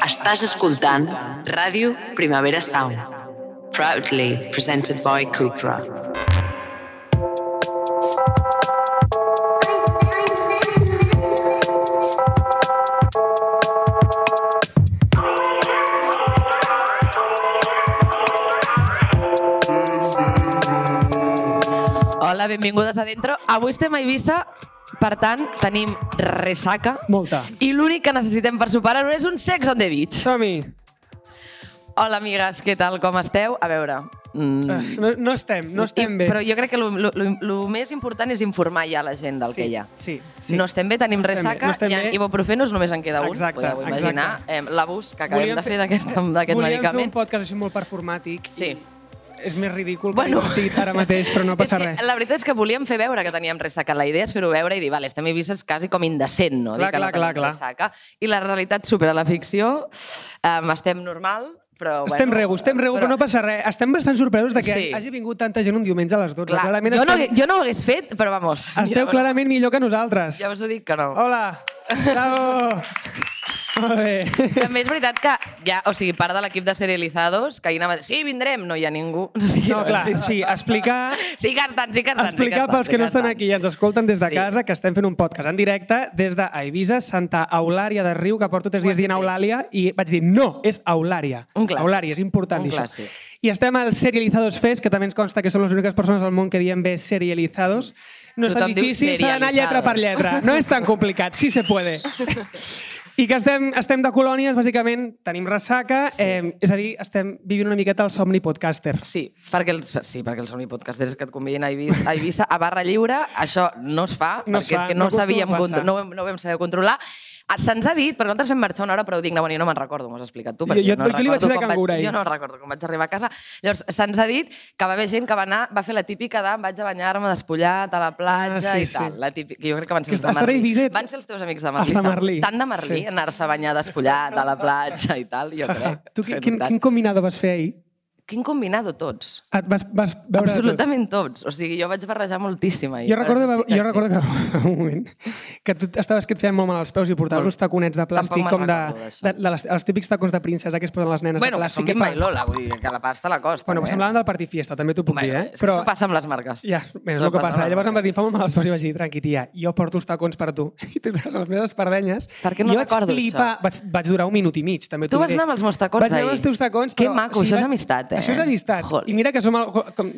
Estàs escoltant Ràdio Primavera Sound. Proudly presented by Cupra. Hola, benvingudes a Dentro. Avui estem a Eivissa, per tant, tenim ressaca. Molta. I l'únic que necessitem per superar-ho és un sex on the beach. Som-hi. Hola, amigues, què tal, com esteu? A veure... Mm, No, no estem, no estem i- bé. Però jo crec que el més important és informar ja la gent del sí, que hi ha. Sí, sí. No estem bé, tenim ressaca, no estem i ibuprofenos només en queda un, Exacte, podeu imaginar. Eh, L'abús que acabem Volíem de fer d'aquest d'aquest Volíem fer medicament. un podcast així molt performàtic. Sí. I és més ridícul Bueno. que divertit ara mateix, però no passa és que, res. La veritat és que volíem fer veure que teníem ressaca. La idea és fer-ho veure i dir, vale, estem a Eivissa és quasi com indecent, no? Clar, dir que clar, no clar, clar. Ressaca. I la realitat supera la ficció. Um, estem normal, però... Estem bueno, rego, estem rego, però... no passa res. Estem bastant sorpresos de que Sí. hagi vingut tanta gent un diumenge a les 12. Clar, clarament jo, no, estem, jo no ho hagués fet, però vamos. esteu mira, clarament millor que nosaltres. Ja us ho dic que no. Hola. Bravo. Molt bé. També és veritat que ja, o sigui, part de l'equip de serializados, que ahir anava a dir, sí, vindrem, no hi ha ningú. O sigui, No, clar, sí, explicar Sí que estan, sí que estan. Explicar sí que pels que no estan, aquí i ens escolten des de Sí. casa que estem fent un podcast en directe des d'Eivissa, Santa Eulària de Riu, que porto tres dies dient. Eulàlia, i vaig dir, no, és Eulària. Un clàssic. Eulària, és important Un això. clàssic. I estem al Serializados Fest, que també ens consta que són les úniques persones al món que diem bé serializados. No és tan difícil, s'ha d'anar lletra per lletra. No és tan complicat, sí se puede. I que estem, estem de colònies, bàsicament, tenim ressaca, Sí. eh, és a dir, estem vivint una miqueta el somni podcaster. Sí, perquè els, sí, perquè els somni podcasters que et convidin a Eivissa, a, Eivissa, a barra lliure, això no es fa, No es perquè fa, és que no no, sabíem, no, no ho vam saber controlar. Ah, Se'ns ha dit, perquè nosaltres fem marxar una hora prou digna, bueno, jo no me'n recordo, m'ho has explicat tu, perquè Jo- jo- no jo li vaig com ahir. Jo no recordo com vaig arribar a casa. Llavors, se'ns ha dit que va haver gent que va anar, va fer la típica de "Em vaig a banyar-me despullat a la platja Ah, sí, i tal. sí. La típica, jo crec que van ser els de. Eivissa. Van ser els teus amics de Els Merlí. de Merlí. Estan de Merlí, Sí. anar-se a banyar despullat a la platja i tal, jo crec. Tu quin, quin, quin combinado vas fer ahir? Quin combinado tots. Et vas, vas veure de tot? Absolutament tots. O sigui, jo vaig barrejar moltíssim ahir. Jo recordo, que, jo recordo que un moment que tu estaves que et feien molt mal als peus i portaves uns taconets de plàstic com de, de, de les, els típics tacons de princesa que es posen les nenes Bueno, de que plàstic. són que Bimba fa- i Lola, vull dir que la pasta la costa. Bueno, eh? semblaven del Party Fiesta, també t'ho puc Bueno, dir, eh? que això passa amb les marques. Ja, és el que passa Llavors em va marques. dir, fa molt mal als peus i vaig dir, tranqui, tia, jo porto els tacons per tu. I tu les meves espardenyes. Per què no recordo flipar, això? vaig, vaig durar un minut i mig, també Tu t'ho vas diré. anar amb els meus tacons Vaig anar amb els teus tacons, Que però... maco, això és amistat, eh? Això és amistat. Joder. I mira que som el, com,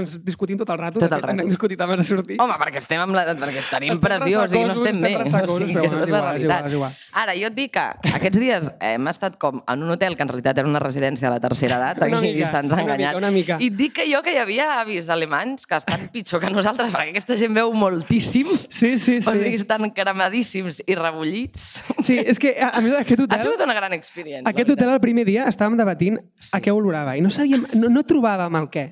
ens discutim tot el rato. Tot el rato. Hem discutit abans de sortir. Home, perquè estem amb la... perquè tenim pressió, o sigui, no estem bé. o sigui, és és la realitat. igual, és igual. Ara, jo et dic que aquests dies hem estat com en un hotel que en realitat era una residència de la tercera edat, aquí se'ns ha una mica, enganyat. una mica. I et dic que jo que hi havia avis alemanys que estan pitjor que nosaltres, perquè aquesta gent veu moltíssim, Sí, sí, sí. o sigui, estan cremadíssims i rebullits. Sí, és que, a, a més, aquest Ha hotel... sigut una gran experiència. Aquest hotel el primer dia estàvem debatint Sí. a què olorava i no sabíem, no, no trobàvem el què.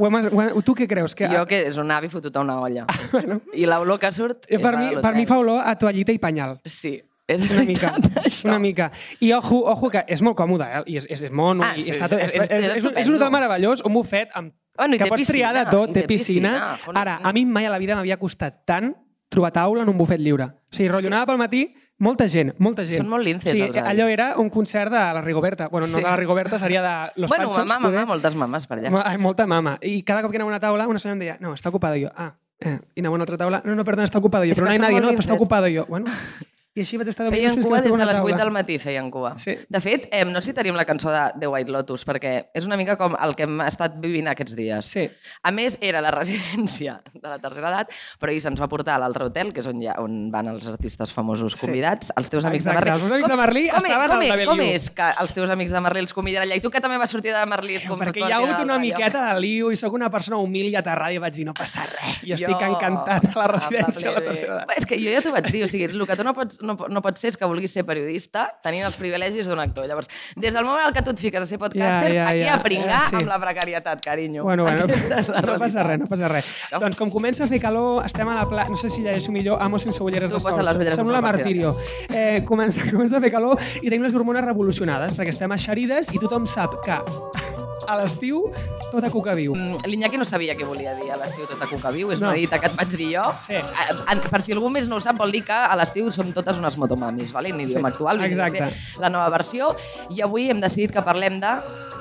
Ho hem, ho hem, tu què creus? Que, Jo que és un avi fotut a una olla. bueno, I l'olor que surt eh, per, mi, per mi fa olor a toallita i penyal. Sí, és Una mica, això. una mica. I ojo, ojo que és molt còmode, eh? I és, és, és mono, Ah, i sí, està sí, tot, és- és, és- és, és un hotel meravellós, un bufet amb, Bueno, i que pots triar de piscina, tot, i té piscina. piscina. Ara, a mi mai a la vida m'havia costat tant trobar taula en un bufet lliure. O sigui, rotllo, anava pel matí, molta gent, molta gent. Són molt linces, sigui, els avis. allò era un concert de la Rigoberta. Bueno, no Sí. de la Rigoberta, seria de Los bueno, Panchos. mamà, poder. mamà, moltes mames per allà. Ai, Molta mama. I cada cop que anava a una taula, una senyora em deia, no, està ocupada. Jo, ah, eh. I anava a una altra taula, no, no, perdona, està ocupada. Jo, És però no hi ha nadie, no, però està ocupada. Jo, bueno. I així vaig estar de Feien cua des de les 8 taula. del matí, feien cua. Sí. De fet, eh, no tenim la cançó de The White Lotus, perquè és una mica com el que hem estat vivint aquests dies. Sí. A més, era la residència de la tercera edat, però ahir se'ns va portar a l'altre hotel, que és on, ha, on van els artistes famosos Sí. convidats, els teus amics Exacte, de Merlí. els meus amics de Merlí com, estaven com, com Bellviu. és que els teus amics de Merlí els conviden allà? I tu que també vas sortir de Merlí com Perquè hi ha hagut una miqueta de liu i sóc una persona humil i aterrada i vaig dir, no passa res. Jo estic encantat a la residència de la tercera edat. És que jo ja t'ho vaig dir, o sigui, el que tu no pots, no, no pots ser que vulguis ser periodista tenint els privilegis d'un actor. Llavors, des del moment en què tu et fiques a ser podcaster, Ja, ja, aquí ja. a pringar Eh, sí. amb la precarietat, carinyo. Bueno, bueno, la no passa res, no passa res. No. Doncs com comença a fer calor, estem a la plaça, no sé si llegeixo millor, amo sense ulleres de sol. Sembla sol, martirio. Eh, comença, comença a fer calor i tenim les hormones revolucionades, perquè estem eixerides i tothom sap que a l'estiu, tota cuca viu. Mm, L'Iñaki no sabia què volia dir a l'estiu tota cuca viu, és No. una dita que et vaig dir jo. Sí. Eh, Per si algú més no ho sap, vol dir que a l'estiu som totes unes motomamis, vale? en idioma Sí, actual. exacte. La nova versió. I avui hem decidit que parlem de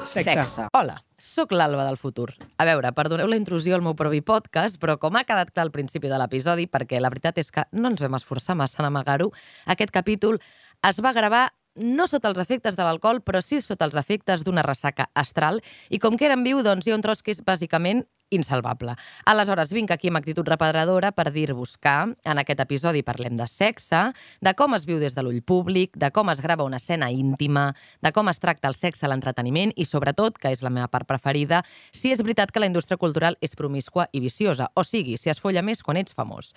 Sexe. sexe. Hola, sóc l'Alba del futur. A veure, perdoneu la intrusió al meu propi podcast, però com ha quedat clar al principi de l'episodi, perquè la veritat és que no ens vam esforçar massa en amagar-ho, aquest capítol es va gravar no sota els efectes de l'alcohol, però sí sota els efectes d'una ressaca astral, i com que era en viu, doncs hi ha un tros que és bàsicament insalvable. Aleshores, vinc aquí amb actitud repedradora per dir-vos que en aquest episodi parlem de sexe, de com es viu des de l'ull públic, de com es grava una escena íntima, de com es tracta el sexe a l'entreteniment i, sobretot, que és la meva part preferida, si és veritat que la indústria cultural és promiscua i viciosa, o sigui, si es folla més quan ets famós.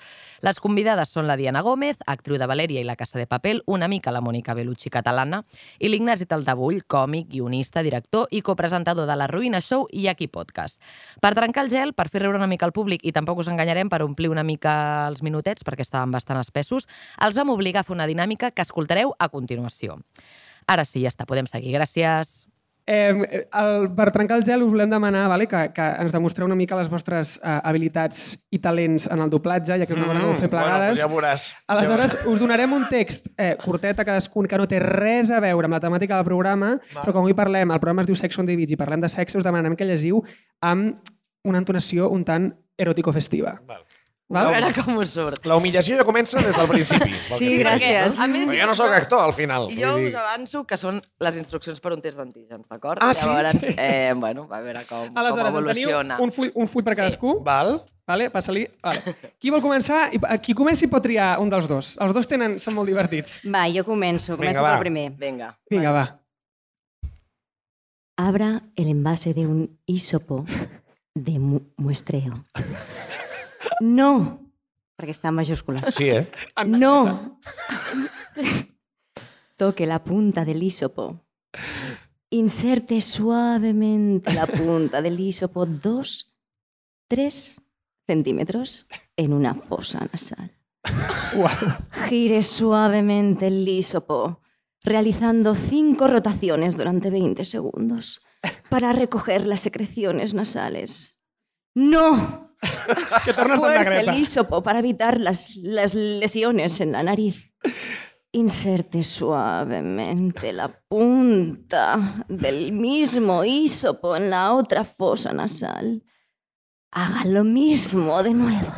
Les convidades són la Diana Gómez, actriu de Valeria i La Casa de Papel, una mica la Mònica Bellucci catalana, i l'Ignasi Taltabull, còmic, guionista, director i copresentador de La Ruïna Show i Aquí Podcast. Per trencar el gel, per fer riure una mica al públic i tampoc us enganyarem per omplir una mica els minutets perquè estaven bastant espessos, els vam obligar a fer una dinàmica que escoltareu a continuació. Ara sí, ja està, podem seguir. Gràcies. Eh, el, per trencar el gel us volem demanar vale, que, que ens demostreu una mica les vostres eh, habilitats i talents en el doblatge, ja que és una cosa que heu fer plegades. Bueno, pues ja veuràs. Aleshores, us donarem un text eh, curtet a cadascun que no té res a veure amb la temàtica del programa, però com avui parlem, el programa es diu Sex on the Beach i parlem de sexe, us demanem que llegiu amb una entonació un tant eròtico-festiva. Val. A Val? veure com us surt. La humillació ja comença des del principi. Sí, gràcies. veient, A més, Perquè jo no sóc actor, al final. Jo Vull us dir- avanço que són les instruccions per un test d'antígens, d'acord? Ah, sí? Llavors, Sí. eh, bueno, a veure com, Aleshores, com evoluciona. un full, un full per Sí. cadascú. Val? Vale, passa-li. Vale. Qui vol començar? Eh, Qui comenci pot triar un dels dos. Els dos tenen, són molt divertits. Va, jo començo. Vinga, Començo va. pel primer. Vinga. Vinga, va. Abra el envase de un hisopo de mu muestreo. No, perquè està en mayúscules. Sí, eh? No. Toque la punta del hisopo. Inserte suavemente la punta del hisopo dos, tres centímetros en una fosa nasal. Gire suavemente el hisopo, realizando cinco rotaciones durante 20 segundos para recoger las secreciones nasales. ¡No! Que el hisopo para evitar las, las lesiones en la nariz. Inserte suavemente la punta del mismo hisopo en la otra fosa nasal. Haga lo mismo de nuevo.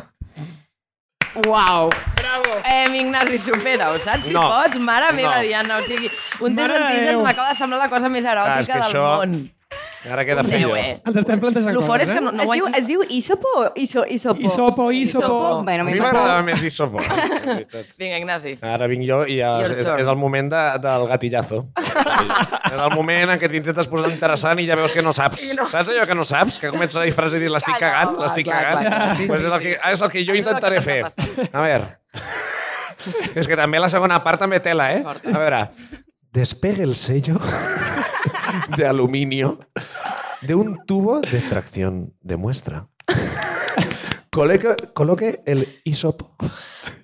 Uau! Bravo! Eh, Ignasi, supera-ho, saps? Si No. pots, mare meva, No. Diana. O sigui, un test Mare de d'antígens Déu. m'acaba de semblar la cosa més Clar, eròtica és que del això- món. Ara queda feo. eh? Ens estem plantejant Lo fort és que eh? no, no es, diu, es diu hisopo o iso? Isopo, isopo. Isopo. Bueno, A mi m'agradava més Isopo. veritat. Vinga, Ignasi. Ara vinc jo i ja Your és, turn. és el moment de, del gatillazo. és el moment en què t'intentes posar interessant i ja veus que no saps. I no. Saps allò que no saps? Que comença a dir frases i dir l'estic no, cagant, l'estic clar, cagant. clar, clar. Sí, pues sí, és, el sí, que, sí. és el que jo Això és el que intentaré fer. A veure. és que també la segona part també tela, eh? A veure. Despegue el sello de aluminio de un tubo de extracción de muestra. Coloque, coloque el hisopo.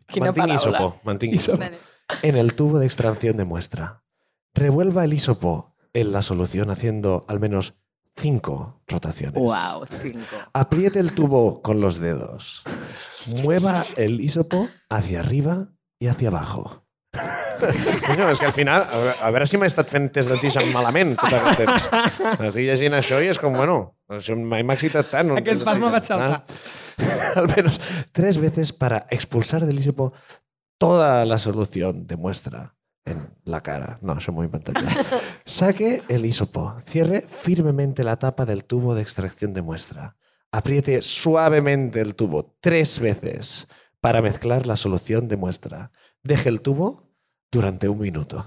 Quina Mantinc paraula. hisopo. Hisopo. En el tubo de extracción de muestra. Revuelva el hisopo en la solución haciendo al menos cinco rotaciones. Uau, cinco. Apriete el tubo con los dedos. Mueva el hisopo hacia arriba y hacia abajo. Coño, és que al final, a veure, a veure si m'he estat fent test d'antigen malament tot aquest temps. Estic llegint això i és com, bueno, això mai m'ha excitat tant. Aquest pas me'l vaig saltar. Ah. Al menos tres veces para expulsar del hisopo toda la solución de muestra en la cara. No, eso muy inventat yo. Saque el hisopo. Cierre firmemente la tapa del tubo de extracción de muestra. Apriete suavemente el tubo tres veces para mezclar la solución de muestra. Deje el tubo durante un minuto.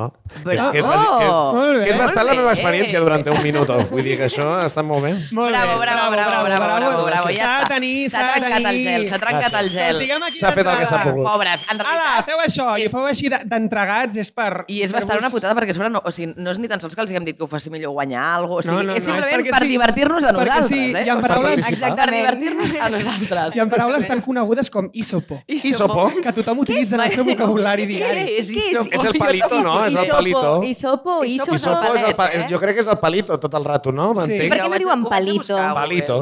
No? Que és, que és, bàsic, que és, que és bastant la meva experiència durant un minuto. Vull dir que això està molt bé. Molt Bravo, bé. bravo, bravo, bravo, bravo, bravo, ja S'ha de està. S'ha trencat el gel, s'ha trencat el gel. S'ha fet el que s'ha pogut. Pobres, en Ala, realitat... feu això, i és- feu així de- d'entregats, és per... I és bastant una putada perquè sobre no, o sigui, no és ni tan sols que els haguem dit que ho faci millor guanyar alguna cosa. O sigui, No, no, és no, és simplement perquè per sí. divertir-nos a nosaltres. sí, eh? O sigui, paraules- Exacte, per divertir-nos a nosaltres. Hi ha paraules tan conegudes com isopo, Isopo. que tothom utilitza en el seu vocabulari diari. És Què és isopo? És el palito, no? És el palito. Isopo, Isopo isopo. és el Isopo és el pa... palet, eh? Jo crec que és el palito tot el rato, no? M'entenc? Per què no diuen palito? buscar, Palito.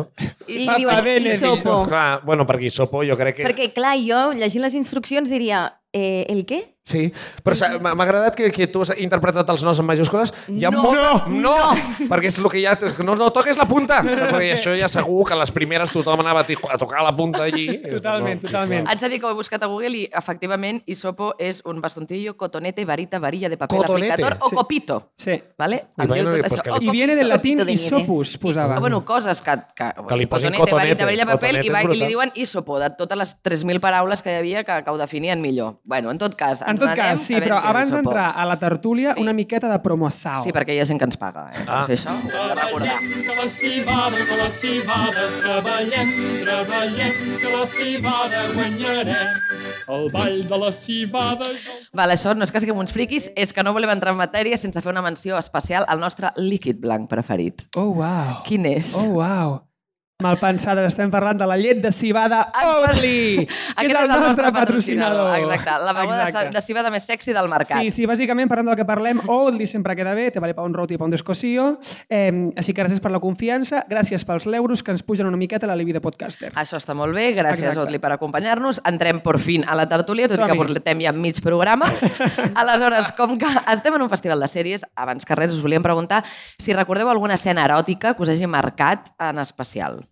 I, I diuen isopo. Clar, bueno, perquè Isopo jo crec que... Perquè, clar, jo, llegint les instruccions, diria... Eh, el què? Sí, però m'ha m'ha agradat que, que tu has interpretat els nos en majúscules. Hi ha No, molt... no, no, perquè és el que ja... No, no toques la punta, perquè això ja segur que a les primeres tothom anava a tocar la punta allí. Totalment, totalment. Haig de dir que ho he buscat a Google i, efectivament, isopo és un bastontillo, cotonete, varita, varilla de papel Cotonete. aplicador o Sí. copito. Sí. Vale? I bueno, tot pues això. que O li- I viene del latín de isopus, posava. Ah, bueno, coses que... Que, Que li posin cotonete, cotonete. varita, varilla, papel, Cotonete i, va, i li diuen isopo, de totes les 3.000 paraules que hi havia que, que ho definien millor. Bueno, en tot cas, En ens tot n'anem cas, sí, però abans d'entrar a la tertúlia, Sí. una miqueta de promoção. Sí, perquè hi ha gent que ens paga, eh? Ah. Per fer això, de recordar. Que la civada, que la civada, treballem, treballem, que la civada guanyarem. El ball de la civada... jo el Val, això no és que siguem uns friquis, és que no volem entrar en matèria sense fer una menció especial al nostre líquid blanc preferit. Oh, wow. Quin és? Oh, wow. Malpensades, estem parlant de la llet de cibada Oatly, que és Aquest el nostre patrocinador. Exacte, la beguda de, Exacte. de cibada més sexy del mercat. Sí, sí, bàsicament, parlant del que parlem, Oatly sempre queda bé, te vale pa un roti i pa un descosío. Eh, així que gràcies per la confiança, gràcies pels l'euros que ens pugen una miqueta a la Libi de podcaster. Això està molt bé, gràcies Exacte. Otli per acompanyar-nos. Entrem per fin a la tertúlia, tot i que portem ja mig programa. Aleshores, com que estem en un festival de sèries, abans que res us volíem preguntar si recordeu alguna escena eròtica que us hagi marcat en especial.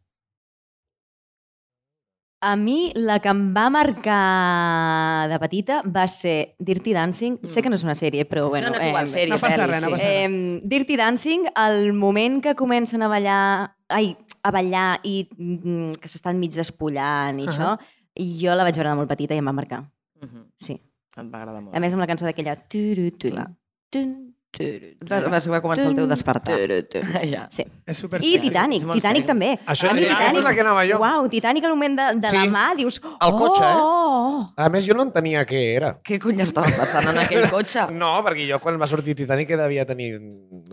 A mi, la que em va marcar de petita va ser Dirty Dancing. Sé que no és una sèrie, però bueno... no, no és igual, eh, sèrie, no passa res, no passa res. Eh, Dirty Dancing, el moment que comencen a ballar... Ai, a ballar i mm, que s'estan mig despullant i Ahà. això, i jo la vaig veure de molt petita i em va marcar. Mhm. Sí. Em va agradar molt. A més, amb la cançó d'aquella... turu, Clar. tun, turu, Va, va, va començar el teu despertar. Ja. Sí. És super I Titanic, Titanic també. Això- A mi aquesta és la que anava jo. Uau, Titanic al moment de, de Sí. la mà, dius... El cotxe, eh? oh. A més, jo no entenia què era. Què cony estava passant en aquell cotxe? No, perquè jo quan va sortir Titanic que devia tenir...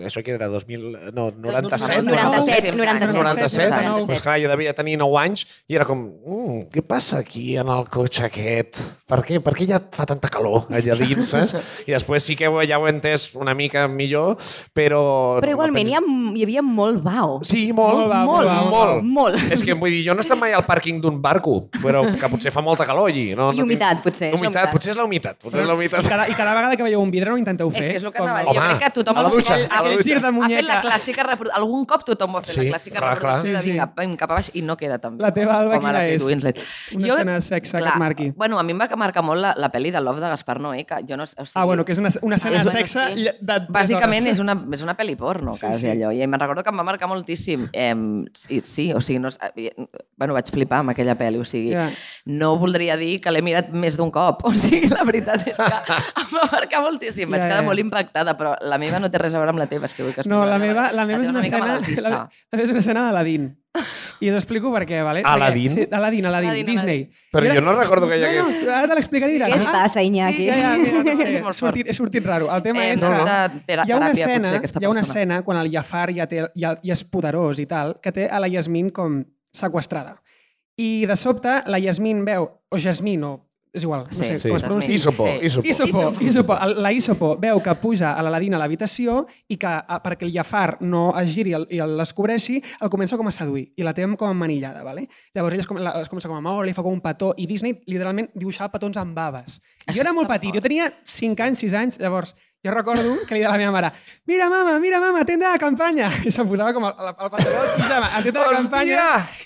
Això que era 2000... No, 97. 97, no? 97. 97, 97. pues clar, jo devia tenir 9 anys i era com, mm, què passa aquí en el cotxe aquest? Per què, per què ja fa tanta calor allà dins, saps? I després sí que ja ho he entès una mica millor, però... Però igualment hi, ha, hi havia molt bau. Sí, molt, Molt va, molt, molt, molt. molt. És que vull dir, jo no he estat mai al pàrquing d'un barco, però que potser fa molta calor allí. No, I no humitat, tinc- potser, Humitat, humitat. potser és la humitat. Potser és la I humitat. cada, I cada vegada que veieu un vidre no ho intenteu fer. És que és el que com- anava a dir. Jo Home, crec que tothom a la dutxa, cop a la ha fet- dutxa. Gir de ha fet la clàssica reproducció. Algun cop tothom ho ha fet, Sí, la clàssica clar, clar. reproducció Sí, sí. de cap, a baix i no queda tan bé. La teva, Alba, com quina és? Winslet. Una escena de sexe que et marqui. Bueno, a mi em va marcar molt la, la pel·li de Love de Gaspar Noé, que jo no... O sigui, Ah, bueno, que és una, una escena de sí. de, de Bàsicament és una, és una pel·li porno, quasi, sí. allò. I me'n recordo que em va marcar moltíssim. Eh, sí, sí, o sigui, no, eh, bueno, vaig flipar amb aquella pel·li, o sigui, Ja. no voldria dir que l'he mirat més d'un cop. O sigui, la veritat és que em va marcar moltíssim. Vaig Ja, quedar ja. molt impactada, però la meva no té res a veure amb la teva. És que vull que es No, la la meva, la meva és una mica escena... La, la meva és una escena d'Aladín. I us explico per què, vale? Aladín? Perquè, sí, Aladín, Aladín, Aladín, Disney. Però jo no recordo que hi hagués... No, no, ara te l'explicaré i diràs. Què et ah, passa, Iñaki? Sí, ja, sí, mira, no sí, sé, he molt sortit, he sortit raro. El tema Eh, és no, que no. hi ha una escena, potser, hi ha una escena quan el Jafar ja, té, ja, ja és poderós i tal, que té a la Yasmin com sequestrada. I de sobte la Yasmin veu, o Jasmine, o és igual, no Sí, sé Sí. com es pronuncia. Isopo, Sí. isopo. Isopo, Isopo, la Isopo veu que puja a l'Aladín a l'habitació i que perquè el Jafar no es giri i el- descobreixi, el comença com a seduir i la té com emmanillada. Vale? Llavors ella es, com, la, es comença com a moure, li fa com un petó i Disney literalment dibuixava petons amb baves. I jo era molt petit, jo tenia 5 anys, 6 anys, llavors jo recordo que li deia a la meva mare mira mama, mira mama, tenda de campanya i se'm posava com el, el, el pantaló del pijama en tenda de Hòstia! campanya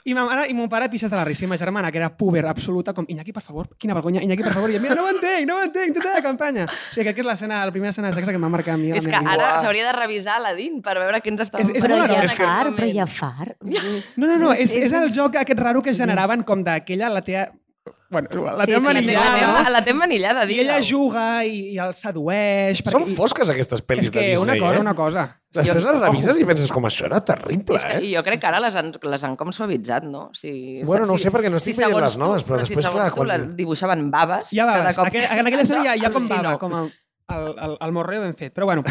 i ma mare i mon pare pixat de la risa i ma germana, que era puber absoluta, com Iñaki, per favor, quina vergonya, Iñaki, per favor, i jo, mira, no ho entenc, no ho entenc, tenda de campanya. O sigui, que és l'escena, la primera escena de sexe que em va marcar a mi. a la És que vida. ara s'hauria de revisar l'Adin per veure què ens està... És- és Però molt ja raro, far, però ja far. No, no, no, és, Sí, és sí. el joc aquest raro que es generaven com d'aquella, la teva... Bueno, la Sí, teva sí, La manillada, teva, la teva manillada, I ella juga i, i el sedueix. Són i- fosques aquestes pel·lis És que de Disney, una cosa, eh? una cosa. Després Jo- les revises i penses com això era terrible, És que, eh? I jo crec que ara les han, les han com suavitzat, no? O sigui, Bueno, no ho sé, perquè no estic veient segons les noves, però si després, segons clar, tu quan- les dibuixaven baves... Baves. cada cop en aquella escena hi ha, hi ha com al·lucino. bava, com el, el, el, el morreo ben fet. Però bueno,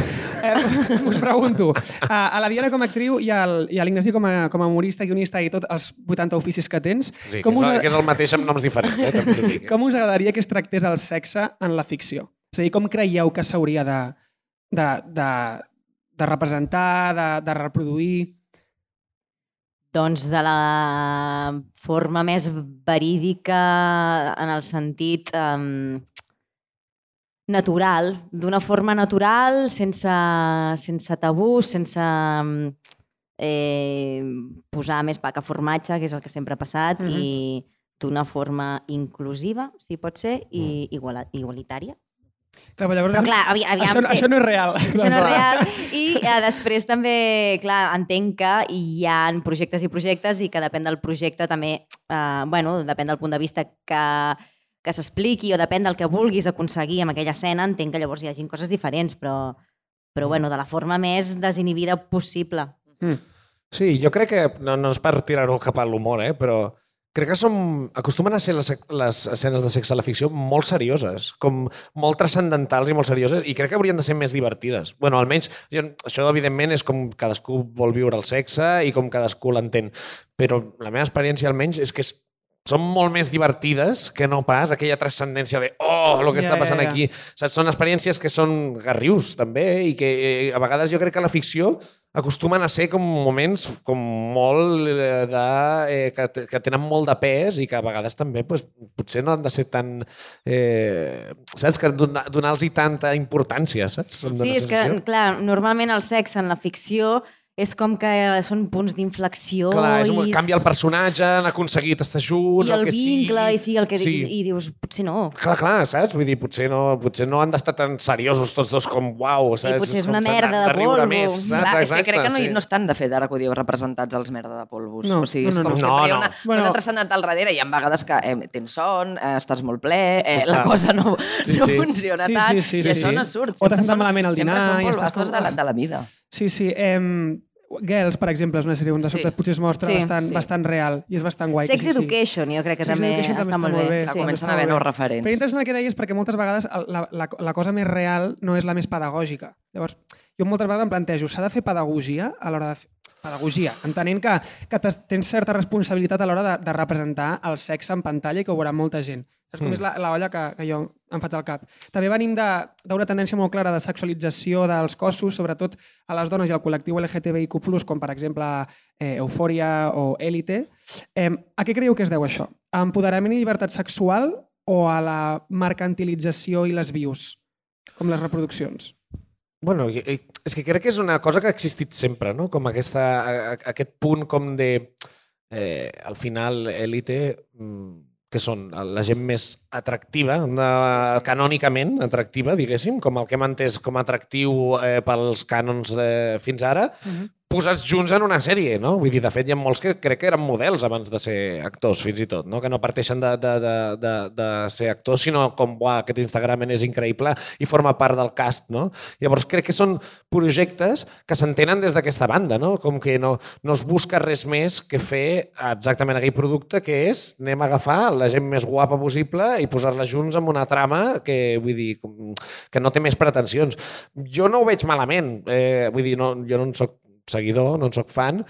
eh, us pregunto, a, a la Diana com a actriu i, al, i a l'Ignasi com, a, com a humorista, guionista i tots els 80 oficis que tens, Sí, que, com, és, us, que és el mateix amb noms diferents, eh? També com us agradaria que es tractés el sexe en la ficció? És a dir, com creieu que s'hauria de, de, de, de representar, de, de reproduir... Doncs de la forma més verídica en el sentit um, natural, d'una forma natural, sense, sense tabús, sense um, eh, posar més pa que formatge, que és el que sempre ha passat, Mhm. i d'una forma inclusiva, si pot ser, i iguala, igualitària. Clar, però llavors, Però clar, avi, aviam... això, sí. això no és real. Això no és real. I eh, després també, clar, entenc que hi ha projectes i projectes i que depèn del projecte també, eh, bueno, depèn del punt de vista que, que s'expliqui o depèn del que vulguis aconseguir amb aquella escena, entenc que llavors hi hagin coses diferents, però, però bueno, de la forma més desinhibida possible. Mm. Sí, jo crec que, no, no és per tirar-ho cap a l'humor, eh, però crec que som, acostumen a ser les, les escenes de sexe a la ficció molt serioses, com molt transcendentals i molt serioses, i crec que haurien de ser més divertides. bueno, almenys, jo, això evidentment és com cadascú vol viure el sexe i com cadascú l'entén, però la meva experiència almenys és que és, són molt més divertides que no pas aquella transcendència de oh, el que Ja, està ja, passant ja. aquí. Saps? Són experiències que són garrius, també, i que eh, a vegades jo crec que la ficció acostumen a ser com moments com molt eh, de, eh, que, que tenen molt de pes i que a vegades també pues, potser no han de ser tan... Eh, saps? Que donar- donar-los tanta importància, saps? Em Sí, és que, clar, normalment el sexe en la ficció és com que són punts d'inflexió Clar, és un, i, canvia el personatge, han aconseguit estar junts, i el, el que vincle, sigui. i sí, el que Sí. i, i dius, potser no. Clar, clar, saps? Vull dir, potser no, potser no han d'estar tan seriosos tots dos com uau, saps? potser és Com una s'han merda de polvo. Més, saps? Clar, és que crec que no, sí. no estan, de fet, ara que ho diu, representats els merda de polvos. No, o sigui, no, és no, com no. sempre hi ha No, una, no. Bueno. cosa transcendental darrere. Hi ha vegades que eh, tens son, eh, estàs molt ple, eh, la cosa no, Sí, no sí. funciona Sí, tant, sí, sí, i sí, això sí. no surt. O t'has Sempre són- malament al sempre dinar són i estàs polvazos com- de la, de la vida. Sí, sí. Eh, Girls, per exemple, és una sèrie on de Sí. sobte potser es mostra Sí, bastant, sí. bastant real i és bastant guai. Sex sí, sí. Education, jo crec que Sex també Education està, molt bé. Clar, sí, comencen està a haver nous bé. referents. Però interessant el que deies perquè moltes vegades la, la, la cosa més real no és la més pedagògica. Llavors, jo moltes vegades em plantejo, s'ha de fer pedagogia a l'hora de fer pedagogia, entenent que, que tens certa responsabilitat a l'hora de, de representar el sexe en pantalla i que ho veurà molta gent. Saps com Mm. és la, la olla que, que jo em faig al cap. També venim d'una tendència molt clara de sexualització dels cossos, sobretot a les dones i al col·lectiu LGTBIQ+, com per exemple eh, Eufòria o Élite. Eh, a què creieu que es deu això? A empoderament i llibertat sexual o a la mercantilització i les vius, com les reproduccions? Bueno, és que crec que és una cosa que ha existit sempre, no? Com aquesta, aquest punt com de... Eh, al final, élite, mm, que són la gent més atractiva, de, canònicament atractiva, diguéssim, com el que hem entès com a atractiu eh, pels cànons de, fins ara, posats junts en una sèrie, no? Vull dir, de fet, hi ha molts que crec que eren models abans de ser actors, fins i tot, no? Que no parteixen de, de, de, de, de ser actors, sinó com, uah, aquest Instagram és increïble i forma part del cast, no? Llavors, crec que són projectes que s'entenen des d'aquesta banda, no? Com que no, no es busca res més que fer exactament aquell producte que és anem a agafar la gent més guapa possible i posar-la junts amb una trama que, vull dir, que no té més pretensions. Jo no ho veig malament, eh, vull dir, no, jo no en soc seguidor, no en soc fan,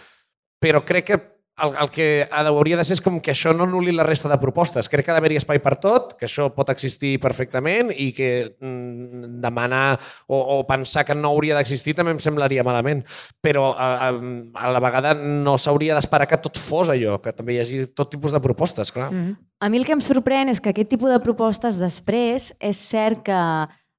però crec que el, el que hauria de ser és com que això no anul·li la resta de propostes. Crec que ha d'haver-hi espai per tot, que això pot existir perfectament i que mm, demanar o, o pensar que no hauria d'existir també em semblaria malament. Però a, a, a la vegada no s'hauria d'esperar que tot fos allò, que també hi hagi tot tipus de propostes, clar. Mm -hmm. A mi el que em sorprèn és que aquest tipus de propostes després és cert que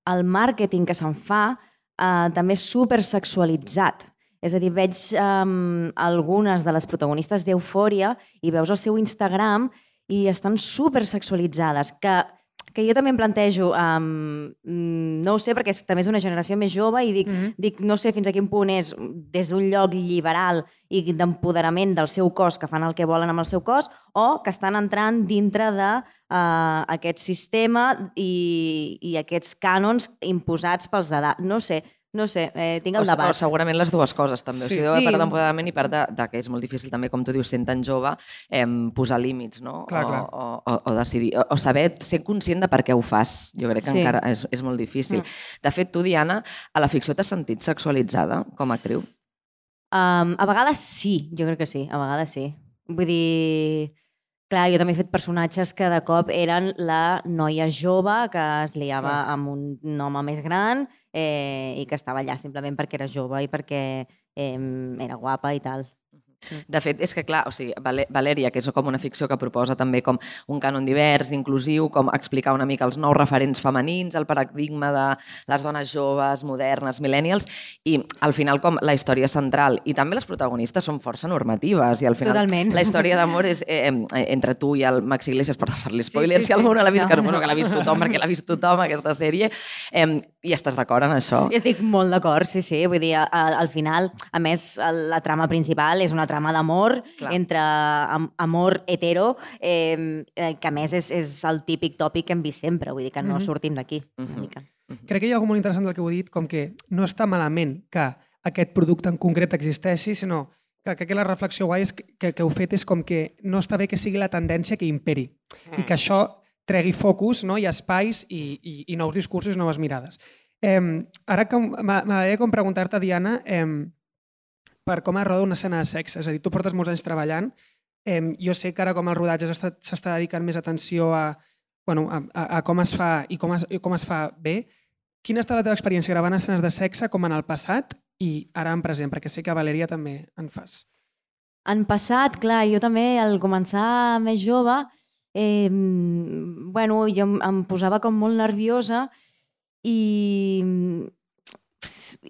el màrqueting que se'n fa eh, també és supersexualitzat. És a dir, veig um, algunes de les protagonistes d'Eufòria i veus el seu Instagram i estan supersexualitzades, que, que jo també em plantejo, um, no ho sé, perquè també és una generació més jove i dic, Mm -hmm. dic no sé fins a quin punt és des d'un lloc liberal i d'empoderament del seu cos, que fan el que volen amb el seu cos, o que estan entrant dintre de uh, aquest sistema i, i aquests cànons imposats pels d'edat. No sé, no sé, eh, tinc el O, debat. o segurament les dues coses, també. Sí. O sigui, Sí. part d'empoderament i part de, de que és molt difícil també, com tu dius, sent tan jove, eh, posar límits, no? Clar, o, clar. O, o, o decidir, o, o saber ser conscient de per què ho fas. Jo crec que Sí. encara és, és molt difícil. Mm. De fet, tu, Diana, a la ficció t'has sentit sexualitzada com a actriu? Um, a vegades sí, jo crec que sí, a vegades sí. Vull dir, clar, jo també he fet personatges que de cop eren la noia jove que es liava Clar. amb un home més gran eh, i que estava allà simplement perquè era jove i perquè eh, era guapa i tal. De fet, és que clar, o sigui, Valèria, que és com una ficció que proposa també com un cànon divers, inclusiu, com explicar una mica els nous referents femenins, el paradigma de les dones joves, modernes, millennials, i al final com la història central i també les protagonistes són força normatives i al final Totalment. la història d'amor és eh, eh, entre tu i el Max Iglesias, per fer-li spoilers, sí, si algú sí. no l'ha vist, No, que, bueno, no. que l'ha vist tothom, perquè l'ha vist tothom, aquesta sèrie, eh, i estàs d'acord en això? Jo estic molt d'acord, sí, sí. Vull dir, al, al final, a més, la trama principal és una trama d'amor, entre am, amor hetero, eh, que a més és, és el típic tòpic que hem vist sempre, vull dir que no Mhm. sortim d'aquí, una Mhm. mica. Crec que hi ha alguna molt interessant del que heu dit, com que no està malament que aquest producte en concret existeixi, sinó que, que, que la reflexió guai és que, que, que heu fet és com que no està bé que sigui la tendència que imperi i que això tregui focus no? i espais i, i, i nous discursos i noves mirades. Eh, ara que m'a- m'agradaria com preguntar-te, Diana, eh, per com es roda una escena de sexe. És a dir, tu portes molts anys treballant. Eh, jo sé que ara com el rodatge s'està dedicant més atenció a, bueno, a, a, a com es fa i com es, com es fa bé. Quina ha estat la teva experiència gravant escenes de sexe com en el passat i ara en present? Perquè sé que a Valeria també en fas. En passat, clar, jo també al començar més jove, eh, bueno, jo em posava com molt nerviosa i,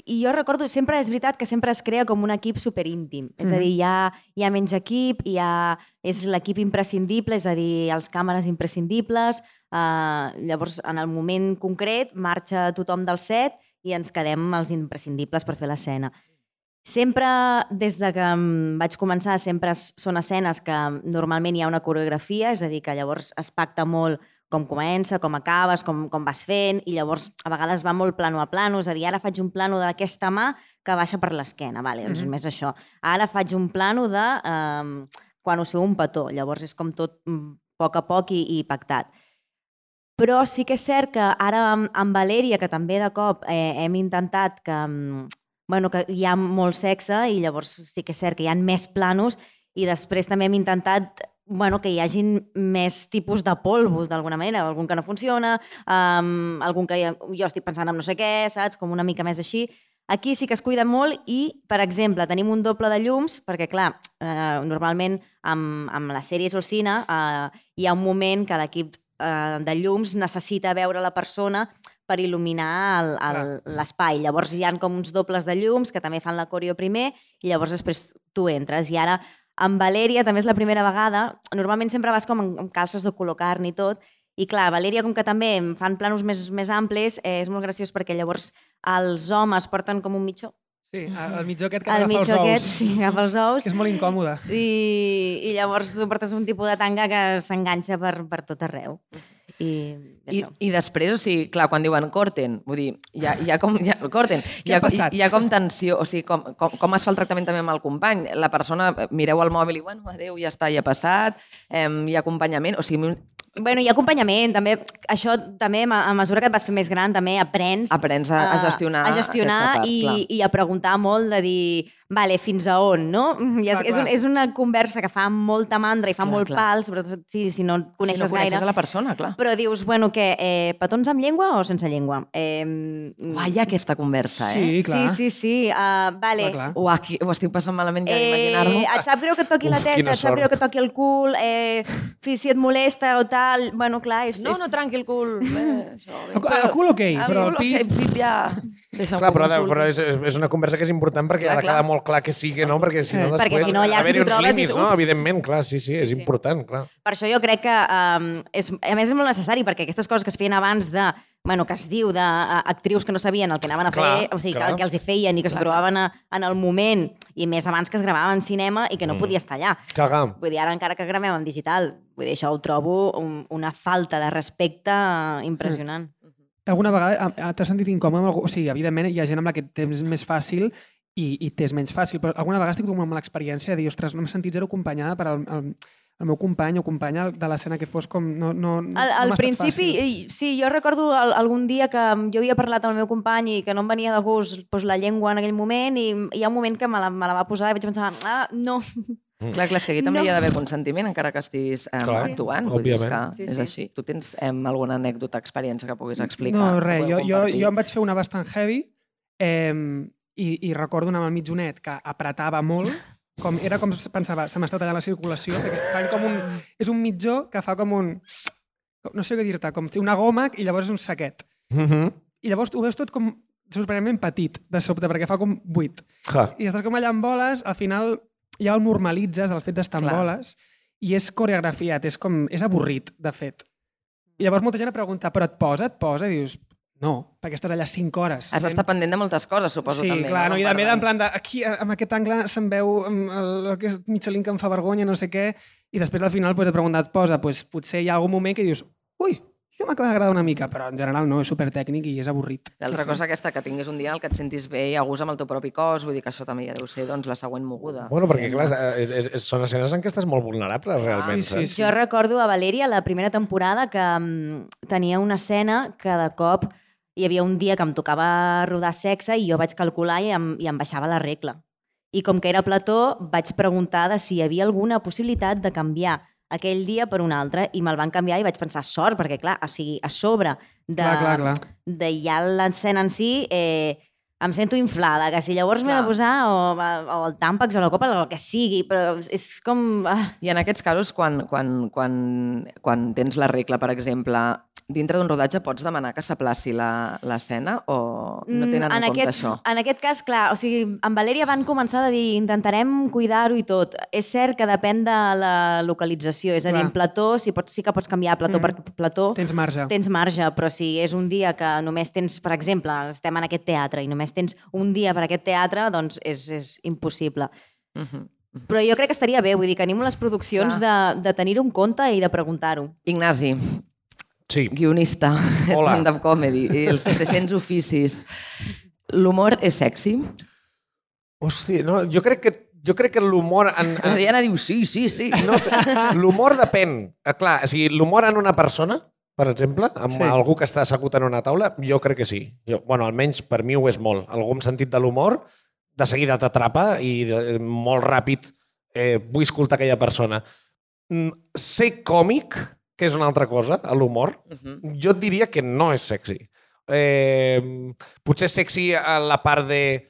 i jo recordo, sempre és veritat que sempre es crea com un equip superíntim. És a Mhm. dir, hi ha, hi ha menys equip, hi ha, és l'equip imprescindible, és a dir, els càmeres imprescindibles. Uh, llavors, en el moment concret, marxa tothom del set i ens quedem els imprescindibles per fer l'escena. Sempre, des de que em vaig començar, sempre són escenes que normalment hi ha una coreografia, és a dir, que llavors es pacta molt com comença, com acabes, com, com vas fent, i llavors a vegades va molt plano a plano, és a dir, ara faig un plano d'aquesta mà que baixa per l'esquena, vale, doncs Mhm. més això. Ara faig un plano de eh, quan us feu un petó, llavors és com tot mm, a poc a poc i, i pactat. Però sí que és cert que ara amb, amb Valèria, que també de cop eh, hem intentat que, mm, bueno, que hi ha molt sexe i llavors sí que és cert que hi ha més planos i després també hem intentat bueno, que hi hagin més tipus de polvo, d'alguna manera, algun que no funciona, um, algun que jo estic pensant en no sé què, saps? Com una mica més així. Aquí sí que es cuida molt i, per exemple, tenim un doble de llums, perquè, clar, eh, normalment amb, amb les sèries o el cine eh, hi ha un moment que l'equip eh, de llums necessita veure la persona per il·luminar l'espai. Llavors hi han com uns dobles de llums que també fan la coreo primer i llavors després tu entres. I ara amb Valèria també és la primera vegada. Normalment sempre vas com amb, calces de color carn i tot. I clar, Valèria, com que també em fan planos més, més amplis, eh, és molt graciós perquè llavors els homes porten com un mitjó. Sí, el mitjó aquest que El agafa els ous. aquest, sí, agafa els ous. Que és molt incòmode. I, I llavors tu portes un tipus de tanga que s'enganxa per, per tot arreu. I, I. I després, o sigui, clar, quan diuen corten, vull dir, hi ha, hi ha com... Hi ha, corten, hi Què ha, ha com tensió, o sigui, com, com, com es fa el tractament també amb el company? La persona, eh, mireu el mòbil i, bueno, adeu, ja està, ja ha passat, eh, hi ha acompanyament, o sigui, Bueno, ha acompanyament, també. Això també, a mesura que et vas fer més gran, també aprens... aprens a, a gestionar, a gestionar part, i, clar. i a preguntar molt de dir, vale, fins a on, no? I és, Clar, és, un, és una conversa que fa molta mandra i fa Clar, molt clar. pal, sobretot si, si no et si coneixes, no coneixes gaire. a la persona, clar. Però dius, bueno, què, eh, petons amb llengua o sense llengua? Eh, ha aquesta conversa, eh? Sí, clar. sí, sí, sí. Uh, vale. Clar, clar. Uah, aquí, ho estic passant malament ja Eh, d'imaginar-m'ho. et sap greu que et toqui la Uf, quina teta, et sap greu que et toqui el cul, eh, si, si et molesta o tal, bueno, clar, és... No, és... no, tranqui el cul. Bé, això. El, el cul ok, però el pit... El pit ja... Deixa'm Clar, que però, però és, és- una conversa que és important perquè Clar, ha de clar. quedar molt clar que sí que no, perquè si no Eh. després... Perquè si no, allà si t'ho trobes, límits, no? Evidentment, clar, sí, sí, és Sí, sí. important, clar. Per això jo crec que, um, és, a més, és molt necessari, perquè aquestes coses que es feien abans de bueno, que es diu d'actrius que no sabien el que anaven a fer, Clar, o sigui, que, clar. el que els hi feien i que s'ho trobaven a, en el moment, i més abans que es gravava en cinema i que no Mm. podia estar allà. Cagar. Vull dir, ara encara que gravem en digital, vull dir, això ho trobo un, una falta de respecte eh, impressionant. Alguna vegada t'has sentit incòmode? amb algú? O sigui, evidentment hi ha gent amb la que tens més fàcil i, i tens menys fàcil, però alguna vegada estic amb l'experiència de dir, ostres, no m'he sentit zero acompanyada per el, el, el meu company o companya de l'escena que fos com... No, no, no Al, al principi, fàcil. i- sí, jo recordo al, algun dia que jo havia parlat amb el meu company i que no em venia de gust doncs, la llengua en aquell moment i hi ha un moment que me la, me la va posar i vaig pensar, ah, no, Clar, clar, és que aquí també No. hi ha d'haver consentiment, encara que estiguis eh, Clar, actuant. Vull dir, és, que Sí, és sí. així. Tu tens eh, alguna anècdota, experiència que puguis explicar? No, res, jo, jo, jo em vaig fer una bastant heavy eh, i, i recordo anar amb el mitjonet que apretava molt, com, era com pensava, se m'està tallant la circulació, perquè fan com un, és un mitjó que fa com un... No sé què dir-te, com una goma i llavors és un saquet. Mhm. I llavors ho veus tot com sorprenentment petit, de sobte, perquè fa com buit. Ja. I estàs com allà amb boles, al final ja ho normalitzes, el fet d'estar amb boles, i és coreografiat, és com... és avorrit, de fet. I llavors molta gent et pregunta, però et posa, et posa? I dius, no, perquè estàs allà 5 hores. Has d'estar pendent de moltes coses, suposo, sí, també. clar, no, i Per també en plan de, aquí, amb aquest angle se'm veu amb el, el que és Michelin que em fa vergonya, no sé què, i després al final pues, et pregunta, et posa, pues, potser hi ha algun moment que dius, ui, això m'acaba d'agradar una mica, però en general no, és supertècnic i és avorrit. L'altra cosa aquesta, que tinguis un dia en el que et sentis bé i a gust amb el teu propi cos, vull dir que això també ja deu ser doncs, la següent moguda. Bueno, perquè clar, és, és, és, són escenes en què estàs molt vulnerable, realment. sí, sí, saps? Jo recordo a Valèria, la primera temporada, que mm, tenia una escena que de cop hi havia un dia que em tocava rodar sexe i jo vaig calcular i em, i em baixava la regla. I com que era plató, vaig preguntar de si hi havia alguna possibilitat de canviar aquell dia per un altre i me'l van canviar i vaig pensar sort, perquè clar, o sigui, a sobre de, Clar, clar, clar. de ja l'escena en si, eh, em sento inflada, que si llavors m'he de posar o, o el tàmpax o la copa, o el que sigui, però és com... Ah, I en aquests casos, quan, quan, quan, quan tens la regla, per exemple, dintre d'un rodatge pots demanar que s'aplaci la- l'escena o no Mm, tenen en, compte aquest, això? En aquest cas, clar, o sigui, amb Valèria van començar a dir intentarem cuidar-ho i tot. És cert que depèn de la localització, és a dir, Clar. en plató sí, pots, sí que pots canviar plató Mhm. per plató, Tens marge. tens marge, però si és un dia que només tens, per exemple, estem en aquest teatre i només tens un dia per aquest teatre, doncs és, és impossible. Uh -huh. Però jo crec que estaria bé, vull dir que animo les produccions de, de tenir-ho en compte i de preguntar-ho. Ignasi, Sí. guionista, stand-up comedy, i els 300 oficis. L'humor és sexy? Hòstia, no, jo crec que, jo crec que l'humor... En, La en, Diana diu sí, sí, sí. no sé, l'humor depèn. Eh, Clar, o sigui, l'humor en una persona, per exemple, amb Sí. algú que està assegut en una taula, jo crec que sí. Jo, bueno, almenys per mi ho és molt. Algú amb sentit de l'humor, de seguida t'atrapa i de, molt ràpid eh, vull escoltar aquella persona. Mm, Ser còmic, que és una altra cosa, l'humor, Uh -huh. jo et diria que no és sexy. Eh, potser sexy a la part de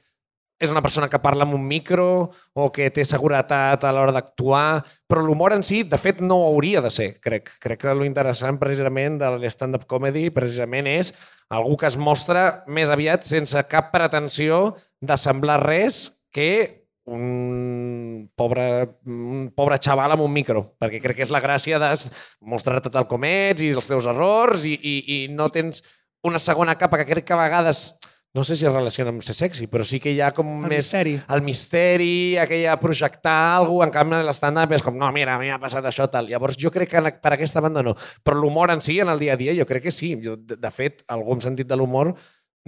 és una persona que parla amb un micro o que té seguretat a l'hora d'actuar, però l'humor en si, de fet, no hauria de ser, crec. Crec que lo interessant precisament de l'stand-up comedy precisament és algú que es mostra més aviat sense cap pretensió de semblar res que un pobre, un pobre xaval amb un micro, perquè crec que és la gràcia de mostrar-te tal com ets i els teus errors i, i, i no tens una segona capa que crec que a vegades no sé si es relaciona amb ser sexy, però sí que hi ha com El més misteri. el misteri, aquella projectar alguna en canvi l'estàndard és com, no, mira, a mi m'ha passat això, tal. Llavors jo crec que per aquesta banda no. Però l'humor en si, en el dia a dia, jo crec que sí. Jo, de, fet, amb sentit de l'humor,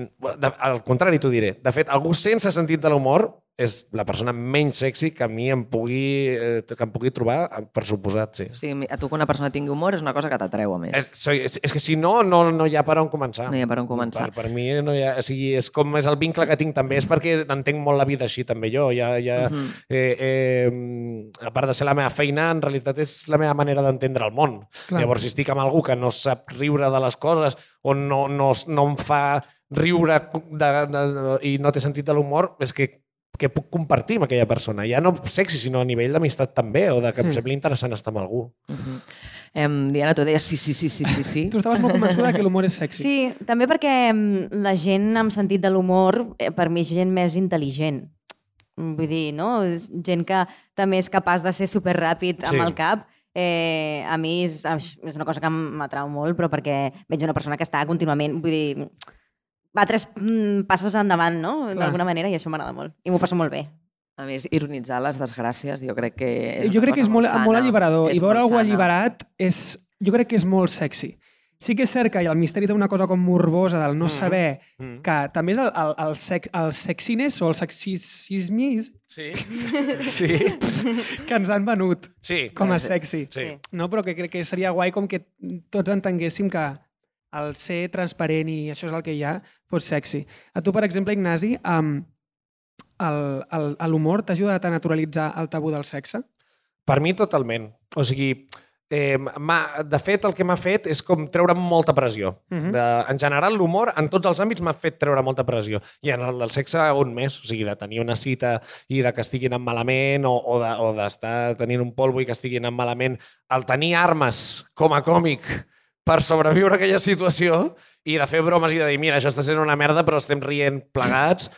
de, al contrari t'ho diré, de fet, algú sense sentit de l'humor és la persona menys sexy que a mi em pugui, eh, que em pugui trobar, per suposat, sí. O sigui, a tu que una persona tingui humor és una cosa que t'atreu, a més. És, soy- és, és que si no, no, no hi ha per on començar. No hi ha per on començar. Per, per mi no hi ha... O sigui, és com és el vincle que tinc també, és perquè entenc molt la vida així també jo. Ja, ja, Mhm. eh, eh, a part de ser la meva feina, en realitat és la meva manera d'entendre el món. Clar. Llavors, si estic amb algú que no sap riure de les coses o no, no, no em fa riure de, de, de, i no té sentit de l'humor, és que que puc compartir amb aquella persona. Ja no sexy, sinó a nivell d'amistat també, o de que em Mm. sembli interessant estar amb algú. Uh -huh. em, Diana, tu deies sí, sí, sí, sí, sí, sí. Tu estaves molt convençuda que l'humor és sexy. Sí, també perquè mm, la gent amb sentit de l'humor, eh, per mi és gent més intel·ligent. Mm, Vull dir, no? És gent que també és capaç de ser superràpid amb Sí. el cap. Eh, a mi és, és una cosa que m'atrau molt, però perquè veig una persona que està contínuament, vull dir, va tres mm, passes endavant, no? D'alguna manera, i això m'agrada molt. I m'ho passo molt bé. A més, ironitzar les desgràcies, jo crec que... És jo crec que és molt, sana. molt alliberador. És I veure molt algú sana. alliberat és, jo crec que és molt sexy. Sí que és cert que el misteri té una cosa com morbosa del no Mhm. saber Mm. que també és el, el, el, sex, el sexiness o el sexismis Sí. sí. que ens han venut Sí. com a Sí. sexy. Sí. No? Però que crec que seria guai com que tots entenguéssim que el ser transparent i això és el que hi ha, fos sexy. A tu, per exemple, Ignasi, um, l'humor t'ha ajudat a naturalitzar el tabú del sexe? Per mi, totalment. O sigui, eh, de fet, el que m'ha fet és com treure'm molta pressió. Uh -huh. de, en general, l'humor, en tots els àmbits, m'ha fet treure molta pressió. I en el del sexe, un més. O sigui, de tenir una cita i de que estiguin en malament o, o de- o d'estar tenint un polvo i que estiguin en malament. El tenir armes com a còmic per sobreviure a aquella situació i de fer bromes i de dir, mira, això està sent una merda, però estem rient plegats,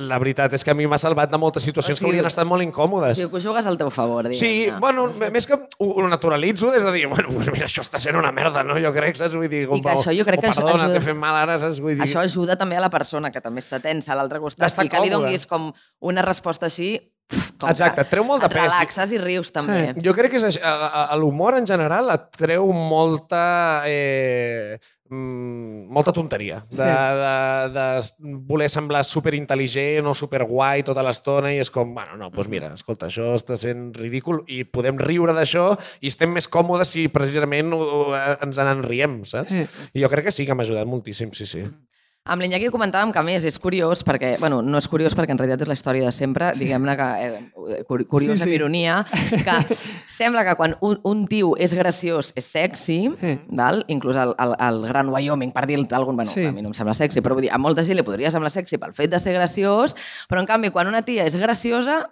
la veritat és que a mi m'ha salvat de moltes situacions O sigui, que haurien estat molt O incòmodes. sigui, que ho jugues al teu favor, diguem Sí, bueno, més que ho, ho naturalitzo des de dir, bueno, pues mira, això està sent una merda, no? Jo crec, saps? Vull dir, I que això jo crec o, que això perdona, ajuda- t'he fet mal ara, saps? Vull dir, Això ajuda també a la persona que també està tensa a l'altre costat i que li donis com una resposta així... Com Exacte, et treu molt de et pes. relaxes i rius també. Jo crec que és, l'humor en general et treu molta... Eh, mm, molta tonteria. De, Sí. de, de voler semblar superintel·ligent o superguai tota l'estona i és com, bueno, no, doncs mira, escolta, això està sent ridícul i podem riure d'això i estem més còmodes si precisament ens en riem, saps? Sí. I jo crec que sí que m'ha ajudat moltíssim, sí, sí. Amb l'Iñaki ho comentàvem que, a més, és curiós perquè... Bueno, no és curiós perquè en realitat és la història de sempre, diguem-ne que... Eh, curi- curiosa Sí, sí. sí, sí. ironia, que sembla que quan un, un tio és graciós és sexy, Sí. val? inclús el, el, el Gran Wyoming, per dir-te algun... Bueno, Sí. sí. a mi no em sembla sexy, però vull dir, a molta gent li podria semblar sexy pel fet de ser graciós, però en canvi, quan una tia és graciosa,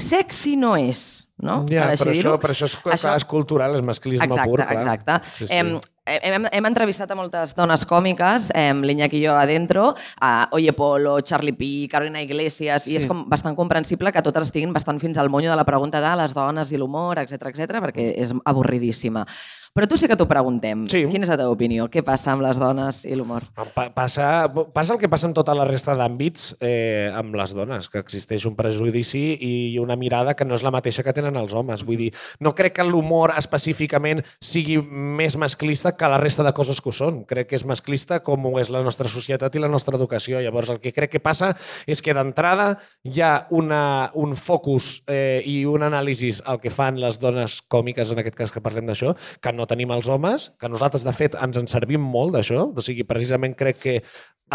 sexy no és, no? Ja, Per però, això, però això és, Això- és cultural, és masclisme Exacte, pur, clar. exacte. Sí, sí. Hem, hem, hem entrevistat a moltes dones còmiques, hem l'Iñaki i jo adentro, a Oye Polo, Charlie P, Carolina Iglesias, sí. i és com bastant comprensible que totes estiguin bastant fins al monyo de la pregunta de les dones i l'humor, etc etc perquè és avorridíssima. Però tu sí que t'ho preguntem. Sí. Quina és la teva opinió? Què passa amb les dones i l'humor? Pa passa, passa el que passa en tota la resta d'àmbits eh, amb les dones, que existeix un prejudici i una mirada que no és la mateixa que tenen els homes. Vull dir, no crec que l'humor específicament sigui més masclista que la resta de coses que ho són. Crec que és masclista com ho és la nostra societat i la nostra educació. Llavors, el que crec que passa és que d'entrada hi ha una, un focus eh, i un anàlisi al que fan les dones còmiques, en aquest cas que parlem d'això, que no tenim els homes, que nosaltres, de fet, ens en servim molt d'això. O sigui, precisament crec que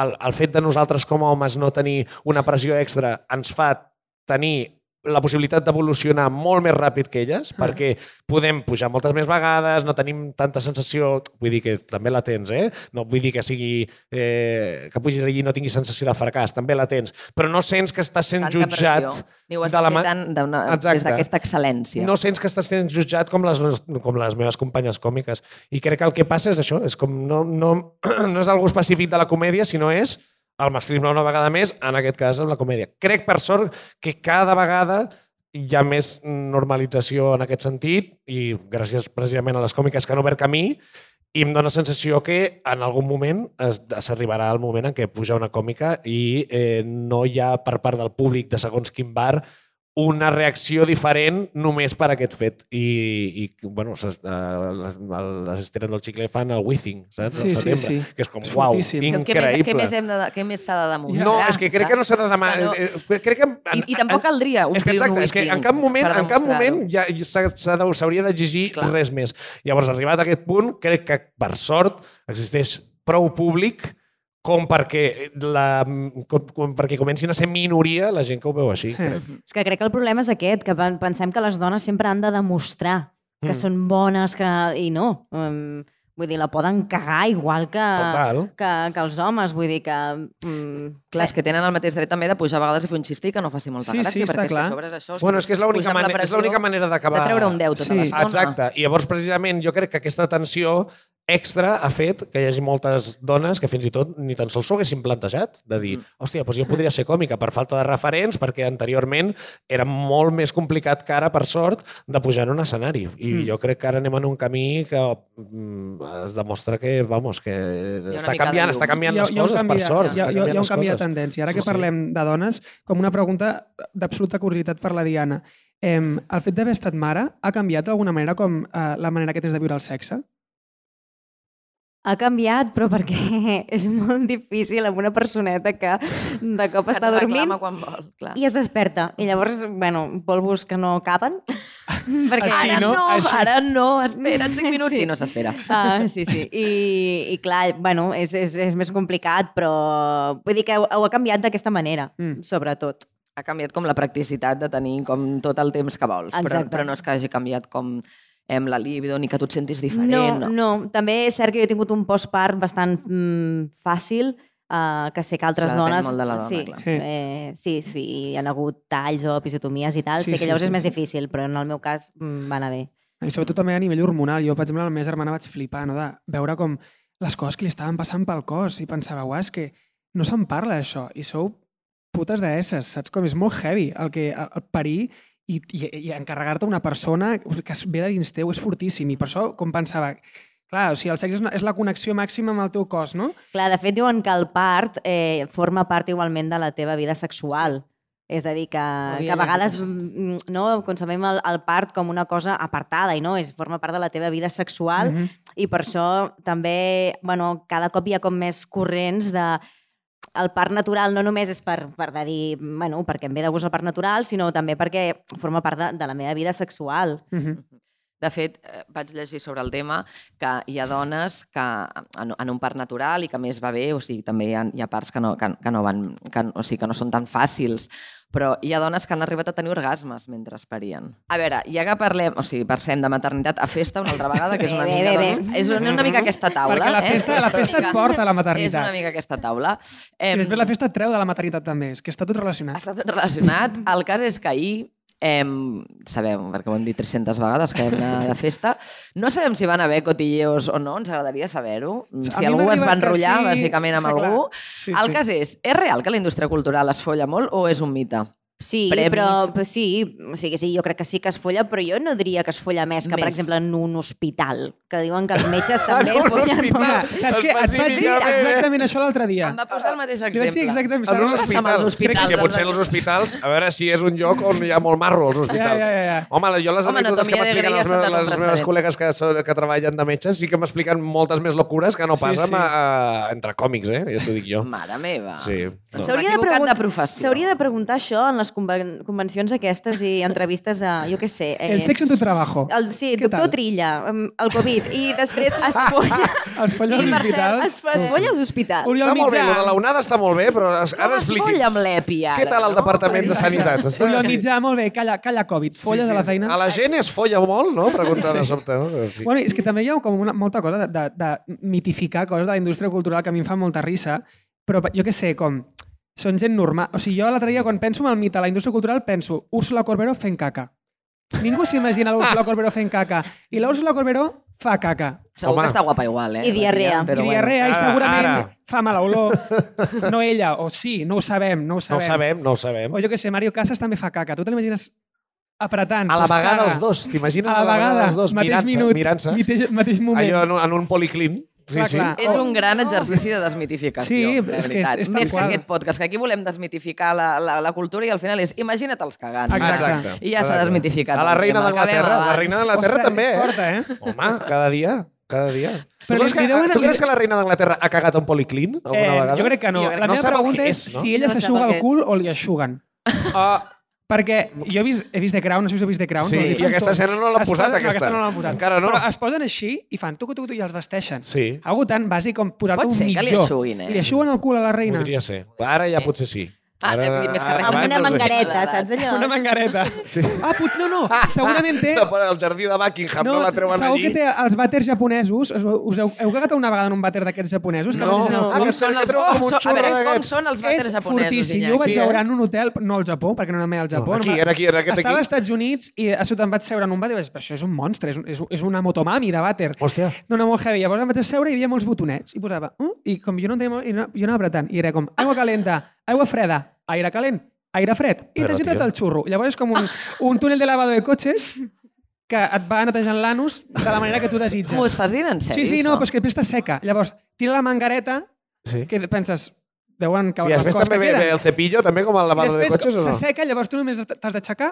el, el fet de nosaltres com a homes no tenir una pressió extra ens fa tenir la possibilitat d'evolucionar molt més ràpid que elles, Ah. perquè podem pujar moltes més vegades, no tenim tanta sensació... Vull dir que també la tens, eh? No vull dir que sigui... Eh, que pugis allí i no tinguis sensació de fracàs, també la tens. Però no sents que estàs sent Tanta jutjat... pressió. Ni ho has de la Exacte. des d'aquesta excel·lència. no sents que estàs sent jutjat com les, com les meves companyes còmiques. I crec que el que passa és això, és com no, no, no és algú específic de la comèdia, sinó és el masclisme una vegada més, en aquest cas amb la comèdia. Crec, per sort, que cada vegada hi ha més normalització en aquest sentit i gràcies precisament a les còmiques que han obert camí i em dóna la sensació que en algun moment s'arribarà el moment en què puja una còmica i eh, no hi ha per part del públic de segons quin bar una reacció diferent només per aquest fet. I, i bueno, eh, les, les Esteres del Xicle fan el Withing, saps? Sí, Al sí, setembre, sí. Que és com, És uau, fortíssim. Més, increïble. què més, hem de, què més s'ha de demostrar? No, és que crec que no s'ha de demanar... Que no. eh, eh, Crec que... I, I tampoc caldria és que omplir exacte, un és que en cap moment, en cap moment ja s'ha- s'ha de- s'hauria d'exigir res més. Llavors, arribat a aquest punt, crec que, per sort, existeix prou públic com perquè, la, com, com perquè comencin a ser minoria la gent que ho veu així. crec. És que crec que el problema és aquest, que pen- pensem que les dones sempre han de demostrar que Mm. són bones que... i no. Um, vull dir, la poden cagar igual que, Total. que, que els homes. Vull dir que... Um, Clar, és que tenen el mateix dret també de pujar a vegades i fer un xistí que no faci molta Sí, gràcia, sí, perquè és clar. que a sobre és això. Bueno, és que és l'única manera, és l'única manera d'acabar... De treure un 10 tota Sí. l'estona. Exacte. I llavors, precisament, jo crec que aquesta tensió extra ha fet que hi hagi moltes dones que fins i tot ni tan sols s'ho haguessin plantejat, de dir, hòstia, doncs jo podria ser còmica per falta de referents, perquè anteriorment era molt més complicat que ara, per sort, de pujar en un escenari. I Mm. jo crec que ara anem en un camí que mm, es demostra que, vamos, que està de canviant, està canviant les coses, canvi per de- sort. Hi ha, hi un canvi de. Tendència. Ara Sí, que sí. parlem de dones, com una pregunta d'absoluta curiositat per la Diana. Eh, el fet d'haver estat mare ha canviat d'alguna manera com eh, la manera que tens de viure el sexe? Ha canviat, però perquè és molt difícil amb una personeta que de cop Que està dormint quan vol, clar. i es desperta. I llavors, bueno, polvos que no caben. perquè Així, Ara no? no, Així. ara no, espera't 5 minuts. Sí. Sí, no s'espera. Ah, sí, sí. I, i clar, bueno, és, és, és més complicat, però vull dir que ho, ho ha canviat d'aquesta manera, Mm. sobretot. Ha canviat com la practicitat de tenir com tot el temps que vols, però, però no és que hagi canviat com em, la libido ni que tu et sentis diferent. No, no, també és cert que jo he tingut un postpart bastant mm, fàcil, uh, que sé que altres Clar, depèn dones... molt de la dona, sí, clar. Sí. eh, sí, sí, hi ha hagut talls o episiotomies i tal, Sí, sé que sí, llavors sí, és més sí. difícil, però en el meu cas mm, va anar bé. I sobretot també a nivell hormonal. Jo, per exemple, amb la meva germana vaig flipar, no? de veure com les coses que li estaven passant pel cos i pensava, uah, és que no se'n parla d'això i sou putes d'esses, saps com? És molt heavy el que el, el parir i, i, i encarregar-te una persona que es ve de dins teu és fortíssim i per això com pensava clar, o sigui, el sexe és, una, és la connexió màxima amb el teu cos, no? Clar, de fet diuen que el part eh, forma part igualment de la teva vida sexual. És a dir, que, havia que a vegades mm, no, concebem el, el part com una cosa apartada i no, és, forma part de la teva vida sexual Mhm. i per això també, bueno, cada cop hi ha com més corrents de el part natural no només és per, per de dir, bueno, perquè em ve de gust el part natural, sinó també perquè forma part de, de la meva vida sexual. Mhm. De fet, eh, vaig llegir sobre el tema que hi ha dones que en, en un part natural i que més va bé, o sigui, també hi ha, hi ha parts que no, que, que no van, que, o sigui, que no són tan fàcils, però hi ha dones que han arribat a tenir orgasmes mentre esperien. A veure, ja que parlem, o sigui, passem de maternitat a festa una altra vegada, que és una Bé, mica, bé, bé. doncs, és una, una mica aquesta taula. Perquè la eh? festa, la És una festa et porta a la És una maternitat. mica aquesta taula. I Em, després la festa et treu de la maternitat també, és que està tot relacionat. està tot relacionat. El cas és que ahir, eh, sabem, perquè ho hem dit 300 vegades, que vam anar de festa, no sabem si van haver cotilleos o no, ens agradaria saber-ho. Si algú es va enrotllar, sí, bàsicament, amb algú. Sí, el sí. cas és, és real que la indústria cultural es folla molt o és un mite? Sí, Premis. però però sí, o sigui, sí, jo crec que sí que es folla, però jo no diria que es folla més que, per Més. exemple, en un hospital, que diuen que els metges també En follen hospital. saps què? Et vaig dir exactament això l'altre dia. Em va posar el mateix exemple. exactament En un amb els hospitals, Que potser els hospitals, a veure si és un lloc on hi ha molt marro, els hospitals. ja, ja, ja. Home, jo les Home, anècdotes que m'expliquen les, meves, les meves col·legues que, so- que treballen de metges sí que m'expliquen moltes més locures que no Sí, pas sí. amb, eh, entre còmics, eh? Ja t'ho dic jo. Mare meva. Sí. No. S'hauria de, pregun- de professió. de preguntar això en les conven convencions aquestes i entrevistes a, jo què sé... Eh, El sexo en tu trabajo. el, sí, Què doctor tal? Trilla, el Covid, i després es folla... Els folles I als hospitals. es, es folla als hospitals. Oriol Està molt bé, de la onada està molt bé, però es- ara es expliqui'ns. folla amb l'EPI, ara, Què tal el no? Departament de Sanitat? Està, Oriol sí. Mitjà, molt bé, calla, calla Covid. Folles Sí, a la sí. feina. A la gent es folla molt, no? Pregunta de sobte, no? Sí. Bueno, és que també hi ha com una, molta cosa de, de, de mitificar coses de la indústria cultural que a mi em fa molta risa, però jo què sé, com són gent normal. O sigui, jo l'altre dia, quan penso en el mite de la indústria cultural, penso Úrsula Corberó fent caca. Ningú s'imagina l'Úrsula Corberó fent caca. I l'Úrsula Corberó fa caca. Segur Home. que està guapa igual, eh? I diarrea. la tia, I diarrea, i Ara, segurament ara. fa mala olor. No ella, o sí, no ho sabem, no ho No ho sabem. sabem, no ho sabem. O jo què sé, Mario Casas també fa caca. Tu te l'imagines apretant. A la vegada els dos, t'imagines A la vegada, els dos mateix mirant-se, minut, mirant-se. mateix, mateix moment. Allò en, un- en un policlin. Sí, Clar, sí. clar. És un gran exercici de desmitificació, Sí, de és que és- veritat. és Més que aquest podcast, que aquí volem desmitificar la, la, la cultura i al final és imagina't-els cagant. Exacte. I ja s'ha Exacte. desmitificat. A la reina tema, acabem d'Anglaterra, la reina d'Anglaterra Ostres, també, és eh? forta, eh? Home, cada dia, cada dia. Tu, Però creus li- que, deuen- tu creus que la reina d'Anglaterra ha cagat un policlin alguna Eh, vegada? jo crec que no. Jo crec La no meva pregunta és, és, no? si ella No s'aixuga el cul o li aixuguen. Ah, Perquè jo he vist, he vist The Crown, no sé si heu vist The Crown. Sí, i aquesta tot. escena no l'han posat, posen- aquesta. No, aquesta no l'han posat. Encara no. Però es posen així i fan tucu, tucu, tucu, i els vesteixen. sí, Algo tan bàsic com posar-te Pot un ser que li mitjó. eixuguin, eh? Li eixuguen el cul a la reina. podria ser. Ara ja potser sí. Ah, Ara, eh, més que res. Amb una no mangareta, saps allò? Una mangareta. Sí. Ah, put, no, no, segurament té... No, però el jardí de Buckingham no, la treuen segur allí. que té els vàters japonesos. Us, us heu, heu cagat una vegada en un vàter d'aquests japonesos? Que No, no. Ah, que són els, com són, a veure, com són els vàters és japonesos, fortíssim. Iñaki? Jo vaig Sí, veure eh? en un hotel, no al Japó, perquè no anem mai al Japó. No, aquí, era aquí, era aquest Estava aquí. als Estats Units i a sota em vaig seure en un vàter i vaig dir, "Però això és un monstre, és, és, és una motomami de vàter. Hòstia. No, no, molt heavy. Llavors em vaig seure i hi havia molts botonets i posava, uh, i com jo no en tenia molt, no- jo anava apretant, i era com, aigua calenta, aigua freda, aire calent, aire fred, i t'has tio. el xurro. Llavors és com un, un túnel de lavado de cotxes que et va netejant l'anus de la manera que tu desitges. M'ho estàs dient en sèrio, Sí, sí, no, això? però és que després està seca. Llavors, tira la mangareta, Sí. que penses, deuen I caure les després també ve, ve el cepillo, també com el I lavado de després cotxes o no? s'asseca, llavors tu només t'has d'aixecar.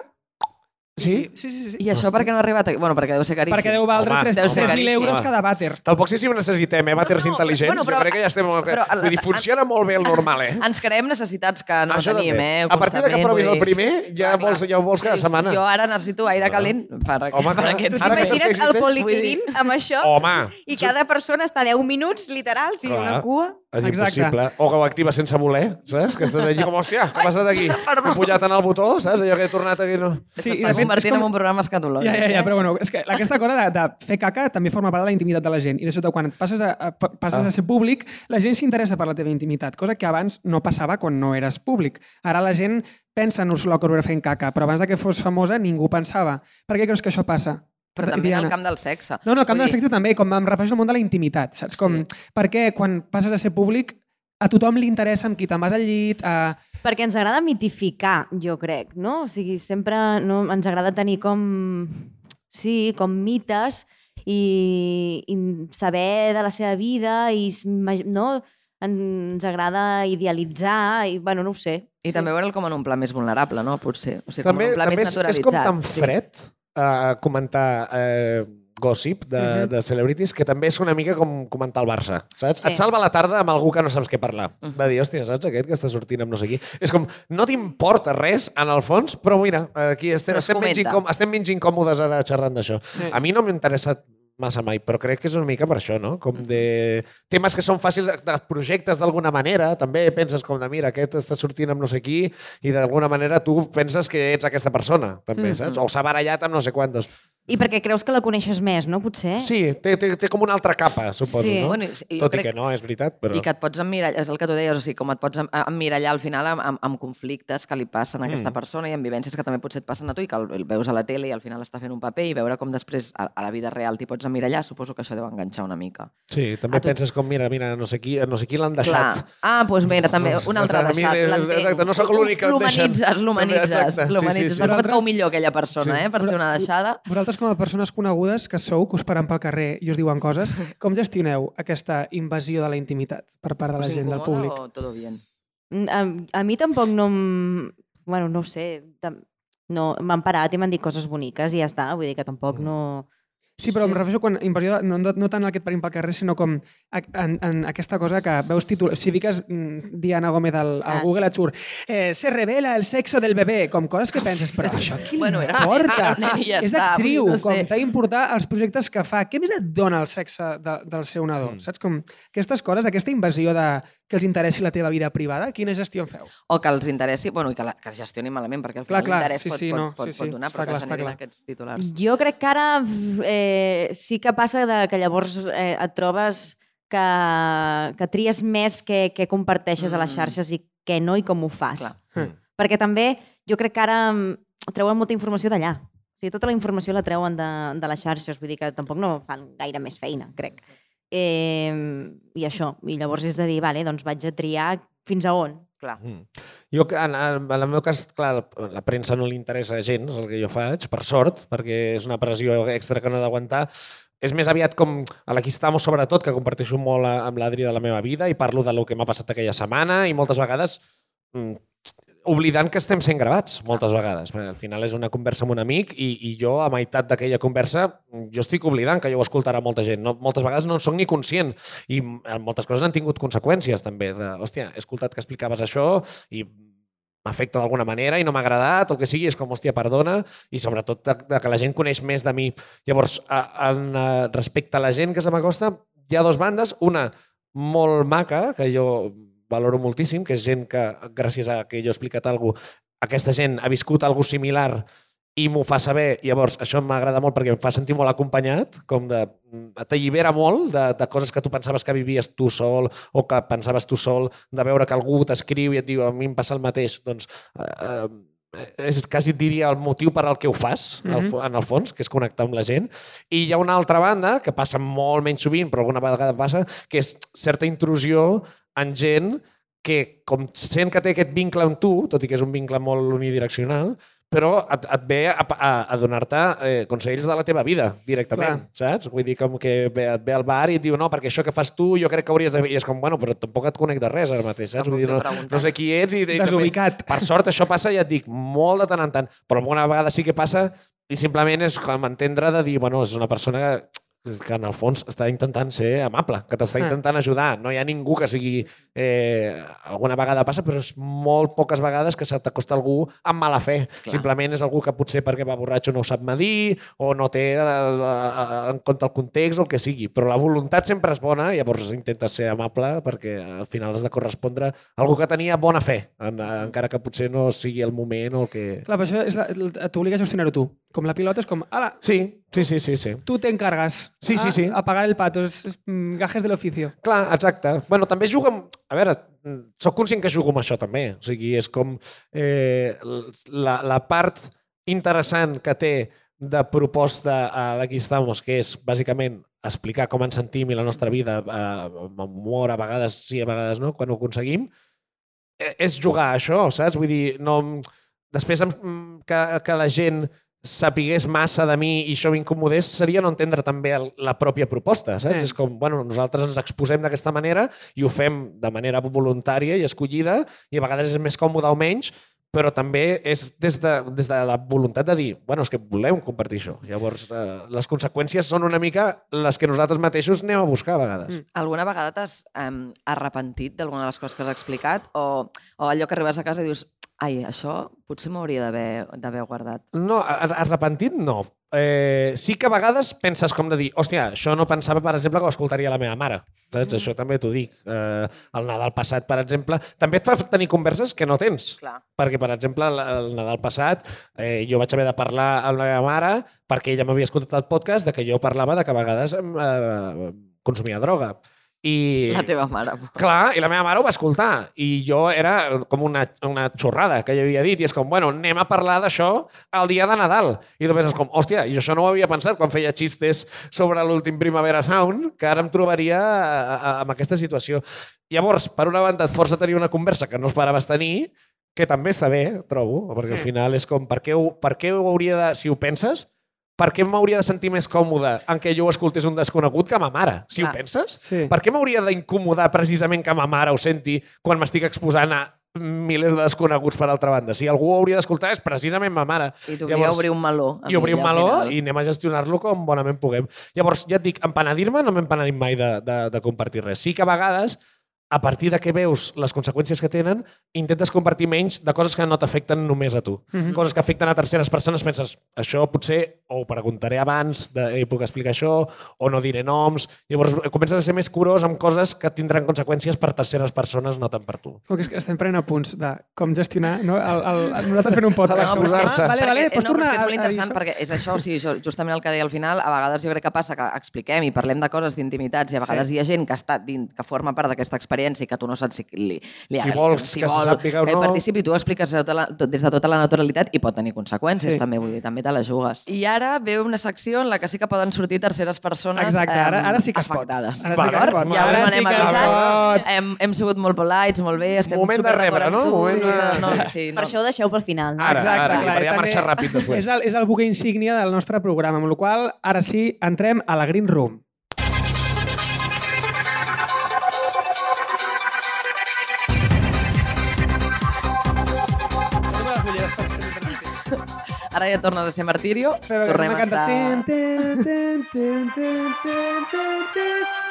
Sí? Sí, sí, sí. I això per què no ha arribat? A... Bueno, perquè deu ser caríssim. Perquè deu valdre Home, 3 deu ser 3.000 caríssim. euros cada vàter. Tampoc sé si ho necessitem, eh, vàters No, no, intel·ligents. bueno, però- jo crec que ja estem... però- Vull dir, funciona molt bé el normal, eh? Ens creem necessitats que no Això tenim, també. eh? A partir de que provis el primer, ja, vols, ja ho vols cada setmana. Jo ara necessito aire calent per, Home, per aquest Tu t'imagines el policlín amb això? Home, I cada persona està 10 minuts, literals, i una cua... És Exacte. impossible. O que ho activa sense voler, saps? Que estàs allí com, hòstia, què ha passat aquí? He pujat en el botó, saps? Allò que he tornat aquí, no? Sí, S'està fet, convertint com- en un programa escatològic. Ja, ja, ja, eh? però bueno, és que aquesta cosa de, de fer caca també forma part de la intimitat de la gent. I de sota, quan passes a, a, pa- passes Ah. a ser públic, la gent s'interessa per la teva intimitat, cosa que abans no passava quan no eres públic. Ara la gent pensa en Ursula Corberó fent caca, però abans de que fos famosa ningú pensava. Per què creus que això passa? Però també en Diana? el camp del sexe. No, no, el camp Vull del dir, sexe també, com em refereixo al món de la intimitat, saps? Com, Sí. Perquè quan passes a ser públic, a tothom li interessa amb qui te'n vas al llit, a... Perquè ens agrada mitificar, jo crec, no? O sigui, sempre no, ens agrada tenir com... Sí, com mites i, i saber de la seva vida i no? ens agrada idealitzar i, bueno, no ho sé. I també veure'l com en un pla més vulnerable, no? Potser. O sigui, També, com en un pla també més és, és naturalitzat. com tan sí. A comentar eh, gossip de, uh Mhm. -huh. de celebrities que també és una mica com comentar el Barça, saps? Sí. Et salva la tarda amb algú que no saps què parlar. Va dir, hòstia, saps aquest que està sortint amb no sé qui? És com, no t'importa res, en el fons, però mira, aquí estem, Però es estem, menys, comenta. incòm estem menys incòmodes ara xerrant d'això. A mi no m'ha interessat massa mai, però crec que és una mica per això, no? Com de temes que són fàcils, de, de projectes d'alguna manera, també penses com de, mira, aquest està sortint amb no sé qui, i d'alguna manera tu penses que ets aquesta persona, també, Mhm. saps? O s'ha barallat amb no sé quantos. I perquè creus que la coneixes més, no? Potser? Sí, té, té, té com una altra capa, suposo, Sí. no? Bueno, i- Tot i crec- que no, és veritat, però... I que et pots emmirallar, és el que tu deies, o sigui, com et pots em- emmirallar al final amb, amb, amb conflictes que li passen a aquesta Mm. persona i amb vivències que també potser et passen a tu i que el, el veus a la tele i al final està fent un paper i veure com després a, a la vida real t'hi pots emmirallar, suposo que això deu enganxar una mica. Sí, també A tu- penses com, mira, mira, no sé qui, no sé qui l'han deixat. Clar. Ah, doncs mira, també, un altre mi, deixat, exacte, no sóc l'únic que em deixen. L'humanitzes, l'humanitzes, sí, l'humanitzes. sí, sí. Cau Nosaltres- millor aquella persona, Sí. eh, per ser una deixada. Vosaltres, com a persones conegudes que sou, que us paren pel carrer i us diuen coses, com gestioneu aquesta invasió de la intimitat per part de la gent, del públic? O todo bien? Mm, A, a mi tampoc no... Bueno, no ho sé. No, m'han parat i m'han dit coses boniques i ja està. Vull dir que tampoc no... Sí, però em refereixo quan invasió, de- no, no, no tant el que et parin pel carrer, sinó com a- en, en aquesta cosa que veus títol... Si fiques mm, Diana Gómez al, al Ah, Google et surt eh, se revela el sexo del bebè, com coses que penses, però això qui Bueno, era- importa? era ja És actriu, no com t'ha d'importar els projectes que fa. Què més et dona el sexe de, del seu nadó? Mm. Saps com aquestes coses, aquesta invasió de que els interessi la teva vida privada, quina gestió en feu? O que els interessi, bueno, i que, la, que es gestioni malament, perquè al final clar, l'interès sí, pot, sí, pot, no, pot, sí, pot sí, donar, està però clar, que generin aquests titulars. Jo crec que ara eh, sí que passa de que llavors eh, et trobes que, que tries més què, què comparteixes a les Mm. xarxes i què no i com ho fas. Clar. Mm. Perquè també jo crec que ara mm, treuen molta informació d'allà. O sigui, tota la informació la treuen de, de les xarxes, vull dir que tampoc no fan gaire més feina, crec. Eh, I això, i llavors és de dir, vale, doncs vaig a triar fins a on. Clar. Mm. Jo, en, en, el meu cas, clar, la premsa no li interessa gens el que jo faig, per sort, perquè és una pressió extra que no he d'aguantar. És més aviat com a l'Aquistamo, sobretot, que comparteixo molt a- amb l'Adri de la meva vida i parlo de lo que m'ha passat aquella setmana i moltes vegades mm, oblidant que estem sent gravats, moltes vegades. Perquè al final és una conversa amb un amic i, i jo, a meitat d'aquella conversa, jo estic oblidant que jo ho escoltarà molta gent. No, moltes vegades no en soc ni conscient i moltes coses han tingut conseqüències també. De, hòstia, he escoltat que explicaves això i m'afecta d'alguna manera i no m'ha agradat, o el que sigui, és com, hòstia, perdona, i sobretot de, de que la gent coneix més de mi. Llavors, a, en, eh, respecte a la gent que se m'acosta, hi ha dues bandes, una molt maca, que jo valoro moltíssim, que és gent que, gràcies a que jo he explicat alguna cosa, aquesta gent ha viscut alguna similar i m'ho fa saber, i llavors això m'agrada molt perquè em fa sentir molt acompanyat, com de... t'allibera molt de, de coses que tu pensaves que vivies tu sol o que pensaves tu sol, de veure que algú t'escriu i et diu a mi em passa el mateix, doncs eh, eh, és quasi diria el motiu per al que ho fas, mm. -hmm. en el fons, que és connectar amb la gent. I hi ha una altra banda, que passa molt menys sovint, però alguna vegada passa, que és certa intrusió en gent que, com sent que té aquest vincle amb tu, tot i que és un vincle molt unidireccional, però et, et ve a, a, a donar-te eh, consells de la teva vida directament, saps? Vull dir, com que ve, et ve al bar i et diu no, perquè això que fas tu jo crec que hauries de. I és com, bueno, però tampoc et conec de res ara mateix, saps? Vull dir, no, no sé qui ets i... i també- Desubicat. per sort, això passa, ja et dic, molt de tant en tant, però alguna vegada sí que passa i simplement és com entendre de dir, bueno, és una persona que, que en el fons està intentant ser amable, que t'està Ah. intentant ajudar. No hi ha ningú que sigui... Eh, alguna vegada passa, però és molt poques vegades que se t'acosta algú amb mala fe. Clar. Simplement és algú que potser perquè va borratxo no ho sap medir o no té en compte el context o el que sigui. Però la voluntat sempre és bona, llavors intentes ser amable perquè al final has de correspondre a algú que tenia bona fe, en, encara que potser no sigui el moment o el que... Clar, però això t'obliga a gestionar-ho tu. Com la pilota és com, ala, Sí, sí, sí, sí, sí. tu t'encargues Sí, sí, sí. a pagar el pato. És, és mm, gajes de l'oficio. Clar, exacte. Bueno, també jugo amb... A veure, sóc conscient que jugo amb això també. O sigui, és com eh, la, la part interessant que té de proposta a l'Aquí estamos, que és bàsicament explicar com ens sentim i la nostra vida eh, amb humor, a vegades sí, a vegades no, quan ho aconseguim, eh, és jugar a això, saps? Vull dir, no... Després em- que, que la gent sapigués massa de mi i això m'incomodés seria no entendre també el, la pròpia proposta, saps? Eh. És com, bueno, nosaltres ens exposem d'aquesta manera i ho fem de manera voluntària i escollida i a vegades és més còmode o menys, però també és des de, des de la voluntat de dir, bueno, és que volem compartir això. Llavors, eh, les conseqüències són una mica les que nosaltres mateixos anem a buscar a vegades. Mm. Alguna vegada t'has um, arrepentit d'alguna de les coses que has explicat? O, o allò que arribes a casa i dius ai, això potser m'hauria d'haver guardat. No, arrepentit no. Eh, sí que a vegades penses com de dir, hòstia, això no pensava, per exemple, que ho escoltaria la meva mare. Saps? Mm. Això també t'ho dic. Eh, el Nadal passat, per exemple, també et fa tenir converses que no tens. Clar. Perquè, per exemple, el Nadal passat eh, jo vaig haver de parlar amb la meva mare perquè ella m'havia escoltat el podcast de que jo parlava de que a vegades eh, consumia droga. I... La teva mare. Clar, i la meva mare ho va escoltar. I jo era com una, una xorrada que jo havia dit. I és com, bueno, anem a parlar d'això el dia de Nadal. I tu penses com, hòstia, i això no ho havia pensat quan feia xistes sobre l'últim Primavera Sound, que ara em trobaria a, a, amb aquesta situació. Llavors, per una banda, et força tenir una conversa que no esperaves tenir, que també està bé, trobo, perquè al final és com, per què, ho, per què ho hauria de... Si ho penses, per què m'hauria de sentir més còmode en què jo ho escoltés un desconegut que ma mare? Si Clar. ho penses? Sí. Per què m'hauria d'incomodar precisament que ma mare ho senti quan m'estic exposant a milers de desconeguts per altra banda? Si algú ho hauria d'escoltar és precisament ma mare. I tu Llavors, obrir un meló. I obrir un meló i anem a gestionar-lo com bonament puguem. Llavors, ja et dic, empenedir-me no m'he empenedim mai de, de, de compartir res. Sí que a vegades a partir de que veus les conseqüències que tenen, intentes compartir menys de coses que no t'afecten només a tu. Mhm. Coses que afecten a terceres persones, penses, això potser o ho preguntaré abans, de, eh, puc explicar això, o no diré noms. Llavors comences a ser més curós amb coses que tindran conseqüències per terceres persones, no tant per tu. Com que és que estem prenent apunts de com gestionar, no? El, el, nosaltres fent un podcast. No. Ah, vale, vale, perquè, pots no, però tornar és que és a- molt a interessant això? perquè és això, o sigui, justament el que deia al final, a vegades jo crec que passa que expliquem i parlem de coses d'intimitats i a vegades Sí. hi ha gent que, està dins, que forma part d'aquesta experiència i que tu no saps si li, li Si vols que se sàpiga o que no. participi, tu ho expliques de tota la, tot- des de tota la naturalitat i pot tenir conseqüències Sí. també, vull dir, també te la jugues. I ara ve una secció en la que sí que poden sortir terceres persones Exacte, ara- ara sí que es pot. afectades. Ara sí que es pot. Ja Ara us sí anem que es avisant. pot. Hem, hem sigut molt polits, molt bé, estem Moment de rebre, no? tu, Moment de- sí, no, sí, no. Per això ho deixeu pel final. No? Ara, ara, clar, per ja marxar ràpid després. És el, és el buque insígnia del nostre programa, amb la qual ara sí, entrem a la Green Room. Ara ja tornes a ser Martirio, Fem- tornem fem a estar... Ten, ten, ten, ten, ten, ten, ten, ten.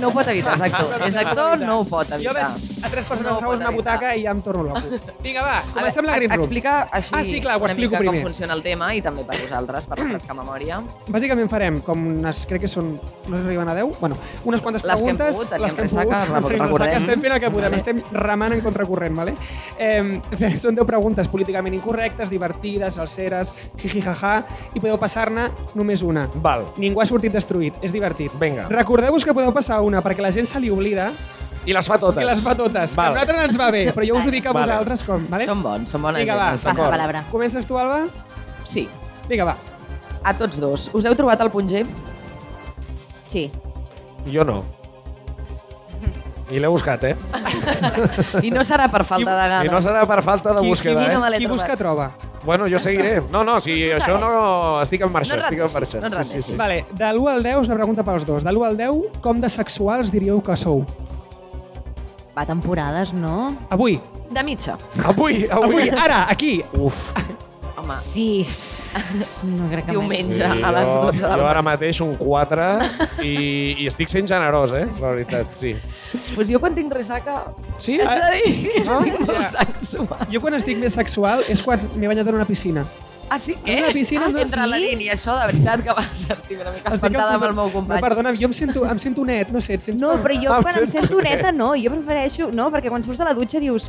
No ho pot evitar, és actor. És actor, no ho pot Jo evitar. veig a tres persones No pot una butaca i ja em torno loco. Vinga, va, comencem la Green Room. Explica així Ah, sí, clar, ho una explico mica primer. com funciona el tema i també per vosaltres, per refrescar memòria. Bàsicament farem com unes, crec que són, no sé si arriben a 10, bueno, unes quantes Les que hem preguntes. pogut, les que hem pogut, tenim recordem. ressaca, Estem fent el que podem, Vale. estem remant en contracorrent, vale? Eh, són 10 preguntes políticament incorrectes, divertides, salseres, jiji, jaja, i podeu passar-ne només una. Val. Ningú ha sortit destruït, és divertit. Vinga. Recordeu-vos que podeu passar una perquè la gent se li oblida I les fa totes. i les fa totes. Val. Que a nosaltres ens va bé, però jo us ho dic a Vale. vosaltres com, vale? Som bons, som bona Vinga, gent. va, final. palabra. Comences tu, Alba? Sí, Vinga, va. a tots dos. Us heu trobat el punt G? Sí. Jo no. I l'he buscat, eh? I no serà per falta de gana. I no serà per falta de Qui, qui, búsqueda, no eh? me l'he qui busca troba. Bueno, jo seguiré. No, no, si això no... Estic en marxa, No estic en marxa. no sí, sí, sí. Vale, de l'1 al 10 és una pregunta pels dos. De l'1 al 10, com de sexuals diríeu que sou? Va temporades, no? Avui, De mitja. Avui, avui, avui. ara, aquí. Uf, programa. Sí. No crec que Diumenge Sí, a les 12 jo, del jo ara mateix un 4 i, i estic sent generós, eh? La veritat, sí. Pues jo quan tinc ressaca Sí? haig de dir que Ah, estic molt ja. sexual. Jo quan estic més sexual és quan m'he banyat en una piscina. Ah, sí? Què? En una piscina, ah, no? Entre la Dini i això, de veritat, que vas, estic una mica Estic espantada amb el meu company. No, perdona, jo em sento, em sento net, no sé, et sents... No, però jo Ah, quan em sento sento net. neta no, jo prefereixo... No, perquè quan surts de la dutxa dius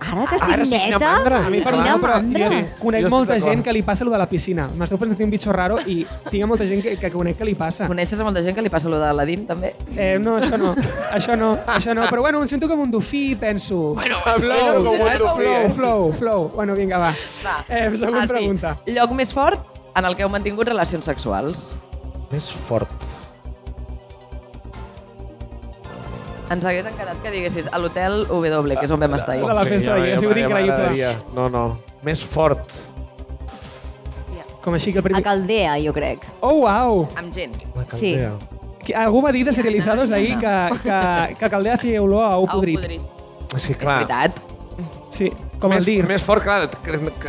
ara que estic Ara sí, quina neta, mandra. A mi, quina perdona, però mandra. jo Sí, conec jo estic molta d'acord. gent que li passa lo de la piscina. M'esteu fent sentir un bitxo raro i tinc molta gent que, que conec que li passa. Coneixes a molta gent que li passa allò de la Dini, també? Eh, no, això no, això no, això no. Però bueno, em sento com un dofí, penso. Bueno, sento com un saps? dofí, flow, eh? flow, flow. Bueno, vinga, va. Va. Eh, següent Ah, sí. pregunta. Lloc més fort en el que heu mantingut relacions sexuals. Més fort. Ens hagués encantat que diguessis a l'hotel W, que és on vam estar De ahir. la festa d'ahir, ha sigut increïble. No, no. Més fort. Com així que el A primer... Caldea, jo crec. Oh, uau! Amb gent. Sí. Algú va dir de serializados ahir que, que, que Caldea feia olor a ou podrit. podrit. Sí, És clar. veritat. Sí, com més, el dir. Més fort, clar.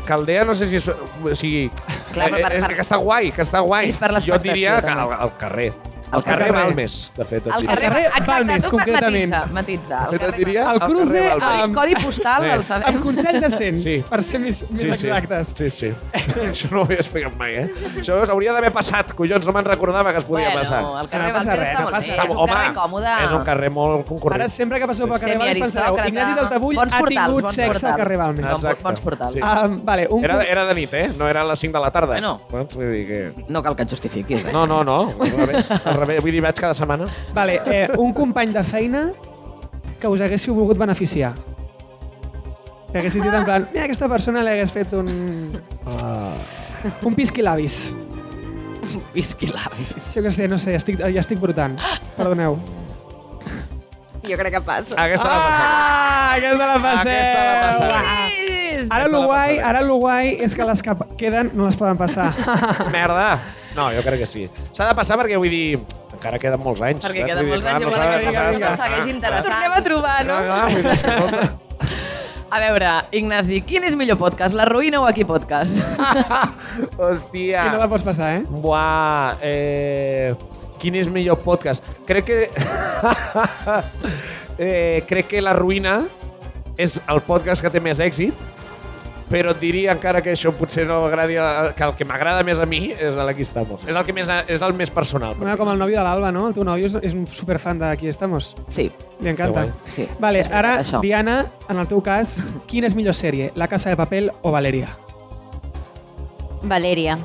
Caldea no sé si és... O sigui, Clar, eh, per- és per- que està guai, que està guai. És per jo diria que al, al carrer. Al Al carrer carrer. Balmes, de fet. diria. carrer, carrer exacte, Balmes, concretament. Matitza, matitza. De Al fet, et carrer diria El al cruce carrer. El codi postal, Sí. el sabem. Amb consell de 100, Sí. per ser més, més exactes. Sí, sí. Això no ho havia explicat mai, eh? Això hauria d'haver passat, collons, no me'n recordava que es podia bueno, passar. el carrer No Balmes res, està no molt passa bé. És un Home, carrer còmode. és un carrer molt concurrent. Ara, sempre que passeu pel carrer Balmes, pensareu, Semiaristòcrata. Ignasi del Tabull Bons ha tingut sexe al carrer Balmes. Bons, Exacte. bons portals. Sí. Um, vale, un... Era, era de nit, eh? No era a les 5 de la tarda. Bueno. Saps? Vull dir que... No cal que et justifiquis. Eh? No, no, no. Al revés. Vull dir, vaig cada setmana. Vale, eh, un company de feina que us haguéssiu volgut beneficiar. Que haguessis dit en plan, mira, aquesta persona li hagués fet un... Ah. Un pisquilabis. Whisky labis. Jo què sé, no sé, estic, ja estic brotant. Perdoneu. Jo crec que passo. Aquesta la passada. Ah, aquesta la passeu! Aquesta la passada. Uah. Ara la guai, ara lo guai és que les que queden no les poden passar. Merda. No, jo crec que sí. S'ha de passar perquè, vull dir, encara queden molts anys. Perquè saps? queden Vull dir, molts clar, anys, no igual s'ha de aquesta passar, persona segueix interessant. Tornem a trobar, no? Vull dir, escolta. A veure, Ignasi, quin és millor podcast, La Ruïna o Aquí Podcast? Hòstia. I no la pots passar, eh? Buah, eh, quin és millor podcast? Crec que... eh, crec que La Ruïna és el podcast que té més èxit, però et diria encara que això potser no m'agradi, que el que m'agrada més a mi és l'Aquí Estamos. És el, que més, és el més personal. Una com el nòvio de l'Alba, no? El teu nòvio és, és un superfan d'Aquí Estamos. Sí, Li encanta. Sí. Vale, És veritat, ara, això. Diana, en el teu cas, quina és millor sèrie? La Casa de Papel o Valeria? Valeria.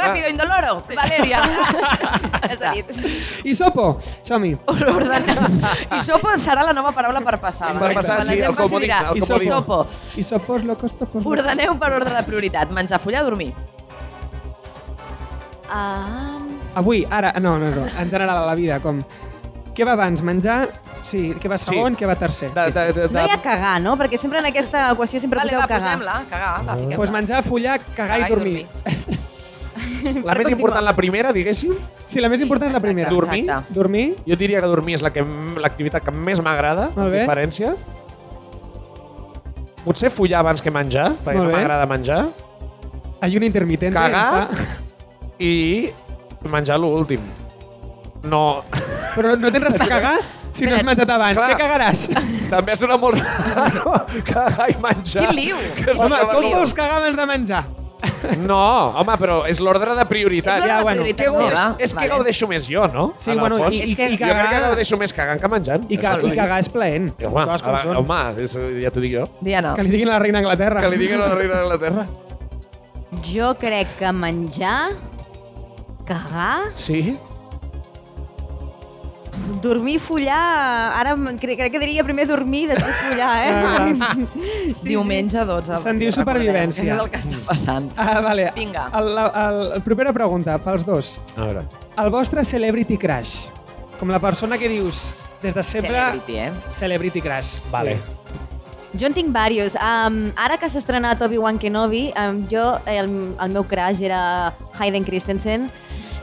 Ràpido, indoloro. Valeria. I Sopo, som-hi. I sopa serà la nova paraula per passar. Per passar, sí, el passi comodín, dirà, el I comodín. sopo. I sopos, locos, topos... locos. Ordeneu per ordre de prioritat. Menjar, follar, dormir. Ah, Avui, ara, no, no, no, en general a la vida, com... Què va abans, menjar? Sí, què va Sí. segon, què va tercer? De, de, de, no hi ha cagar, no? Perquè sempre en aquesta equació sempre Vale, poseu va, cagar. posem-la. Cagar, va, fiquem-la. Pues menjar, follar, cagar, i dormir. la més important, la primera, diguéssim, Sí, la més important és la primera. Dormir? exacte. Dormir? jo diria que dormir és la que l'activitat que més m'agrada, bé. diferència. Potser follar abans que menjar, perquè Molt no m'agrada menjar. Ayuno intermitente. Cagar. I menjar l'últim. No, Però no tens res a cagar si no has menjat abans. Clar. Què cagaràs? també sona molt raro cagar i menjar. Quin liu. Que és Home, el que com va- vols cagar abans de menjar? No, home, però és l'ordre de prioritat. És Ja, bueno. prioritat Què gaudeix- seva. és que Vale. gaudeixo més jo, no? Sí, En el bueno, fons. i, i, És que i Jo crec que cagar... gaudeixo més cagant que menjant. I, ca, I cagar és plaent. I, home, com home, són. home és, ja t'ho dic jo. Diana. Que li diguin a la reina d'Anglaterra. Que li diguin a la reina d'Anglaterra. Jo crec que menjar, cagar, Sí? Dormir, follar... Ara crec, crec que diria primer dormir i després follar, eh? Ah, Diumenge 12. Se'n diu supervivència. És el que està passant. Ah, vale. Vinga. El, la, el, el, primera pregunta, pels dos. A veure. El vostre celebrity crush. Com la persona que dius des de sempre... Celebrity, eh? Celebrity crush. Vale. Jo en tinc diversos. Um, ara que s'ha estrenat Obi-Wan Kenobi, um, jo, el, el meu crush era Hayden Christensen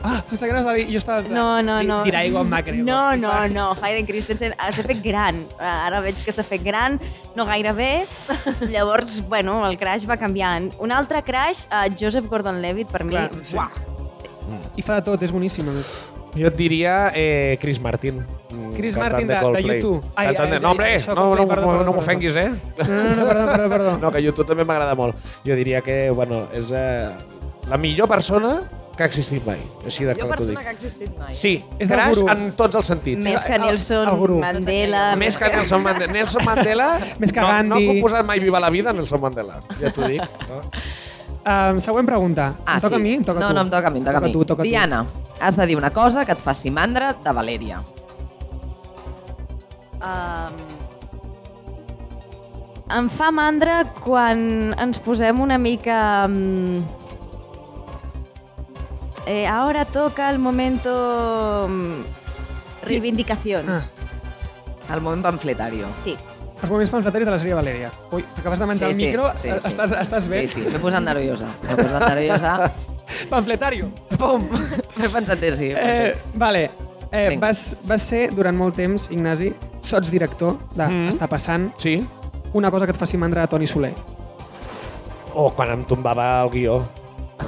Ah, pensava que anaves a dir... Jo estava... No, no, no. Dirà Egon McGregor. No, no, no. Hayden Christensen s'ha fet gran. Ara veig que s'ha fet gran, no gaire bé. Llavors, bueno, el crash va canviant. Un altre crash, uh, Joseph Gordon-Levitt, per mi, Clar, sí. uah, I fa de tot, és boníssim, a més. Jo et diria eh, Chris Martin. Chris Martin de- de Coldplay. U2. Ai, Cantant ai, de... No, hombre, això, no, no, perdó, no, no perdó. m'ofenguis, eh? No, no, no, perdó, perdó, perdó. No, que YouTube també m'agrada molt. Jo diria que, bueno, és eh, la millor persona que ha existit mai. Així de Jo clar t'ho persona dic. que ha existit mai. Sí, És el crash gurú. en tots els sentits. més que el- Nelson el gurú. Mandela. Més que Nelson Mandela. Nelson Mandela Més que no, Gandhi. no puc posar mai viva la vida Nelson Mandela. Ja t'ho dic. No? Um, següent pregunta. Ah, em toca sí. a mi? Em toca no, a tu. no, em toca a mi, em toca, a mi. tu, toca a tu. Diana, has de dir una cosa que et faci mandra de Valèria. Um, em fa mandra quan ens posem una mica... Um, eh, ahora toca el momento... Um, reivindicación. Ah, El moment pamfletario. Sí. els moments pamfletaris de la sèrie Valèria. Ui, t'acabes de menjar Sí, el sí, micro? sí, sí. Estàs, estàs bé? Sí, sí, m'he posat nerviosa. M'he posat nerviosa. Pamfletario. Pum! M'he pensat que sí. Eh, vale. Eh, Vinga. vas, vas ser durant molt temps, Ignasi, sots director de Mm. Està passant Sí? una cosa que et faci mandra a Toni Soler. O quan em tombava el guió.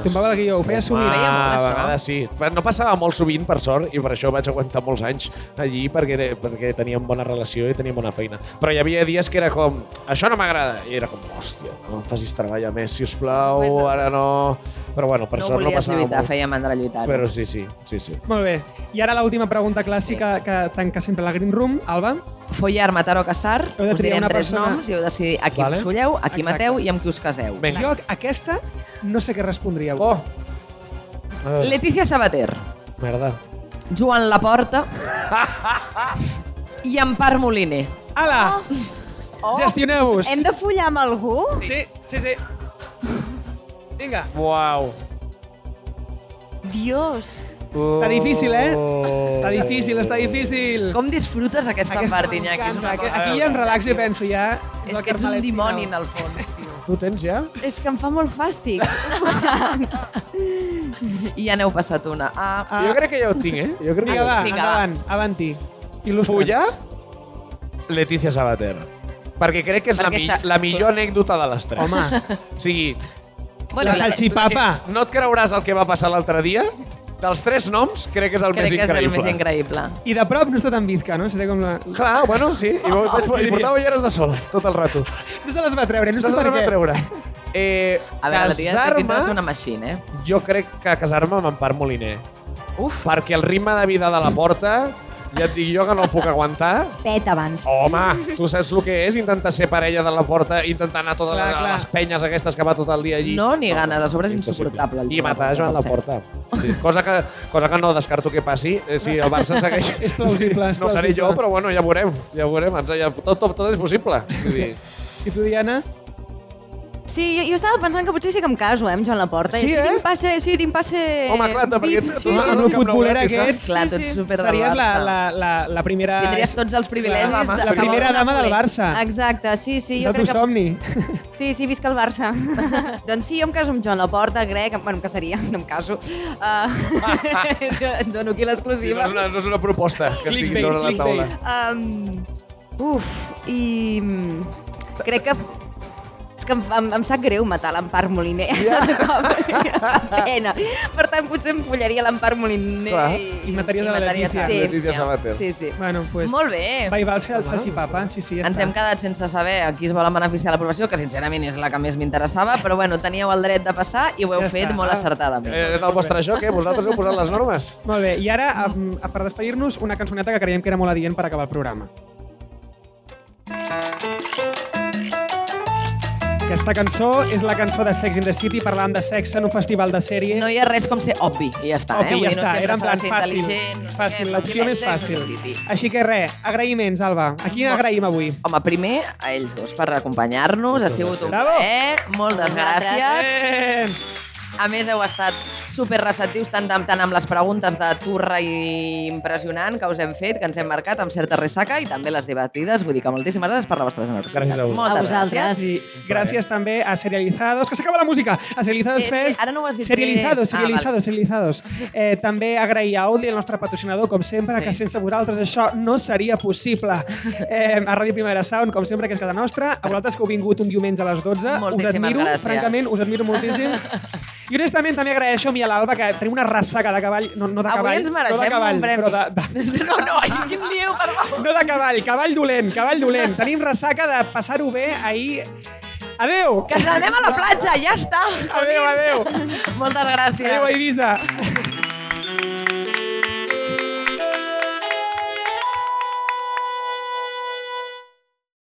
Tombava el guió, ho Home, sovint. Feia molt a això. vegades sí. No passava molt sovint, per sort, i per això vaig aguantar molts anys allí, perquè, perquè teníem bona relació i teníem bona feina. Però hi havia dies que era com, això no m'agrada. I era com, hòstia, no em facis treballar més, si us plau, ara no... Però bueno, per no sort no volies passava lluitar, molt. feia mandra lluitar. Però sí, sí, sí, sí. Molt bé. I ara l'última pregunta clàssica sí. que tanca sempre la Green Room. Alba? Follar, matar o casar, us direm tres persona- noms i heu de decidir a qui Vale. us folleu, a qui Exacte. mateu i amb qui us caseu. Vinga. Jo aquesta no sé què respondríeu. Oh! Letícia Sabater, merda. Joan Laporta i Empar Moliner. Ala! Oh. Gestioneu-vos. Hem de follar amb algú? Sí, sí, sí. Vinga. Uau. Dios. Està difícil, eh? Oh. Està difícil, està difícil. Com disfrutes aquesta, Aquesta part, Iñaki? És una m'encanta. cosa... Aquí ja em relaxo i penso ja... És que ets un dimoni, en el fons. Tu tens ja? És que em fa molt fàstic. I ja n'heu passat una. Ah, Ah. Jo crec que ja ho tinc, eh? Jo crec que va, Vinga, va. endavant, avanti. Il·lustra'ns. Follar, Letícia Sabater. Perquè crec que és la, Perquè mi sa- la millor anècdota de les tres. Home, O sigui, la salxipapa. no et creuràs el que va passar l'altre dia? Dels tres noms, crec que és el crec més que és el increïble. més increïble. I de prop no està tan bizca, no? Seré com la... Clar, bueno, sí. I, oh, què i portava ulleres de sol tot el rato. No se les va treure, no No sé se per les va què. treure. Eh, A veure, la tia té pinta de ser una machine, eh? jo crec que casar-me amb Empar Moliner. Uf, Perquè el ritme de vida de la porta, ja et dic jo que no el puc aguantar. Pet abans. Home, tu saps el que és intentar ser parella de la porta, intentar anar a totes Clar, les, clar. les penyes aquestes que va tot el dia allí. No, ni ganes, a sobre és insuportable, I matar Joan per Laporta. Sí, cosa, que, cosa que no descarto que passi. Eh, Si el Barça segueix... És plausible, és No seré jo, però bueno, ja veurem. Ja veurem. Ens- Ja, tot, tot, tot és possible. Vull dir, I tu, Diana? Sí, jo, jo estava pensant que potser sí que em caso, eh, amb Joan Laporta. Sí, I eh? tinc passe, sí, tinc passe... Home, clar, perquè tu- Sí, sí, el un futboler gratis, que eh? ets, clar, sí, tu ets sí. super del series la, la, la, la primera... Tindries tots els privilegis Clar, de, home, La primera dama del Barça. Exacte, sí, sí. és jo el teu crec que... somni. Sí, sí, visca el Barça. doncs sí, jo em caso amb Joan Laporta, crec... Bueno, em casaria, no em caso. Uh, et dono aquí Sí, no, l'exclusiva. és una, no és una proposta que estigui sobre la taula. Um, uf, i mm, crec que és que em, em, em sap greu matar l'Empar Moliner. Yeah. Pena. Per tant, potser em follaria l'Empar Moliner. Clar. I I a la Letícia. a- Sí. Letícia Sabater. Sí, sí. Bueno, pues, Molt bé. Va i va ser el salxipapa. Sí, sí, ja Ens està. hem quedat sense saber a qui es volen beneficiar l'aprovació, que sincerament és la que més m'interessava, però bueno, teníeu el dret de passar i ho heu Ja fet està. molt Ah. acertadament. Eh, és el vostre joc, eh? Vosaltres heu posat les normes. Molt bé, i ara, um, per despedir-nos, una cançoneta que creiem que era molt adient per acabar el programa. Aquesta cançó és la cançó de Sex in the City, parlant de sexe en un festival de sèries. No hi ha res com ser obvi, i ja està, Ok, eh? Ja no està, sempre era en plan fàcil. no Fàcil, l'opció més fàcil. Així que res, agraïments, Alba. A qui agraïm avui? Home, primer a ells dos per acompanyar-nos, ha sigut un plaer, moltes Vosaltres. gràcies. Eh! A més, heu estat super receptius tant, amb- tant amb les preguntes de turra i impressionant que us hem fet, que ens hem marcat amb certa ressaca i també les divertides. Vull dir que moltíssimes gràcies per la vostra generositat. Gràcies a vosaltres. Moltes A vosaltres. gràcies. I gràcies també a Serializados, que s'acaba la música, a Serializados Sí, Fest. ara no ho has dit Serializados, bé. Ah, serializados, serializados. Eh, també agrair a Ondi, el nostre patrocinador, com sempre, Sí. que sense vosaltres això no seria possible. Eh, a Ràdio Primavera Sound, com sempre, que és casa nostra. A vosaltres que heu vingut un diumenge a les 12, us Moltíssimes admiro, gràcies. francament, us admiro moltíssim. I honestament també agraeixo a mi a l'Alba, que tenim una ressaca de cavall, no, no de Avui cavall, ens no de cavall, un premi. però de, de, No, no, ai, quin diu, per favor. no de cavall, cavall dolent, cavall dolent. Tenim ressaca de passar-ho bé ahir. Adeu! Que ens anem a la platja, ja està. Adeu, adeu! Moltes gràcies. Adeu Eivissa!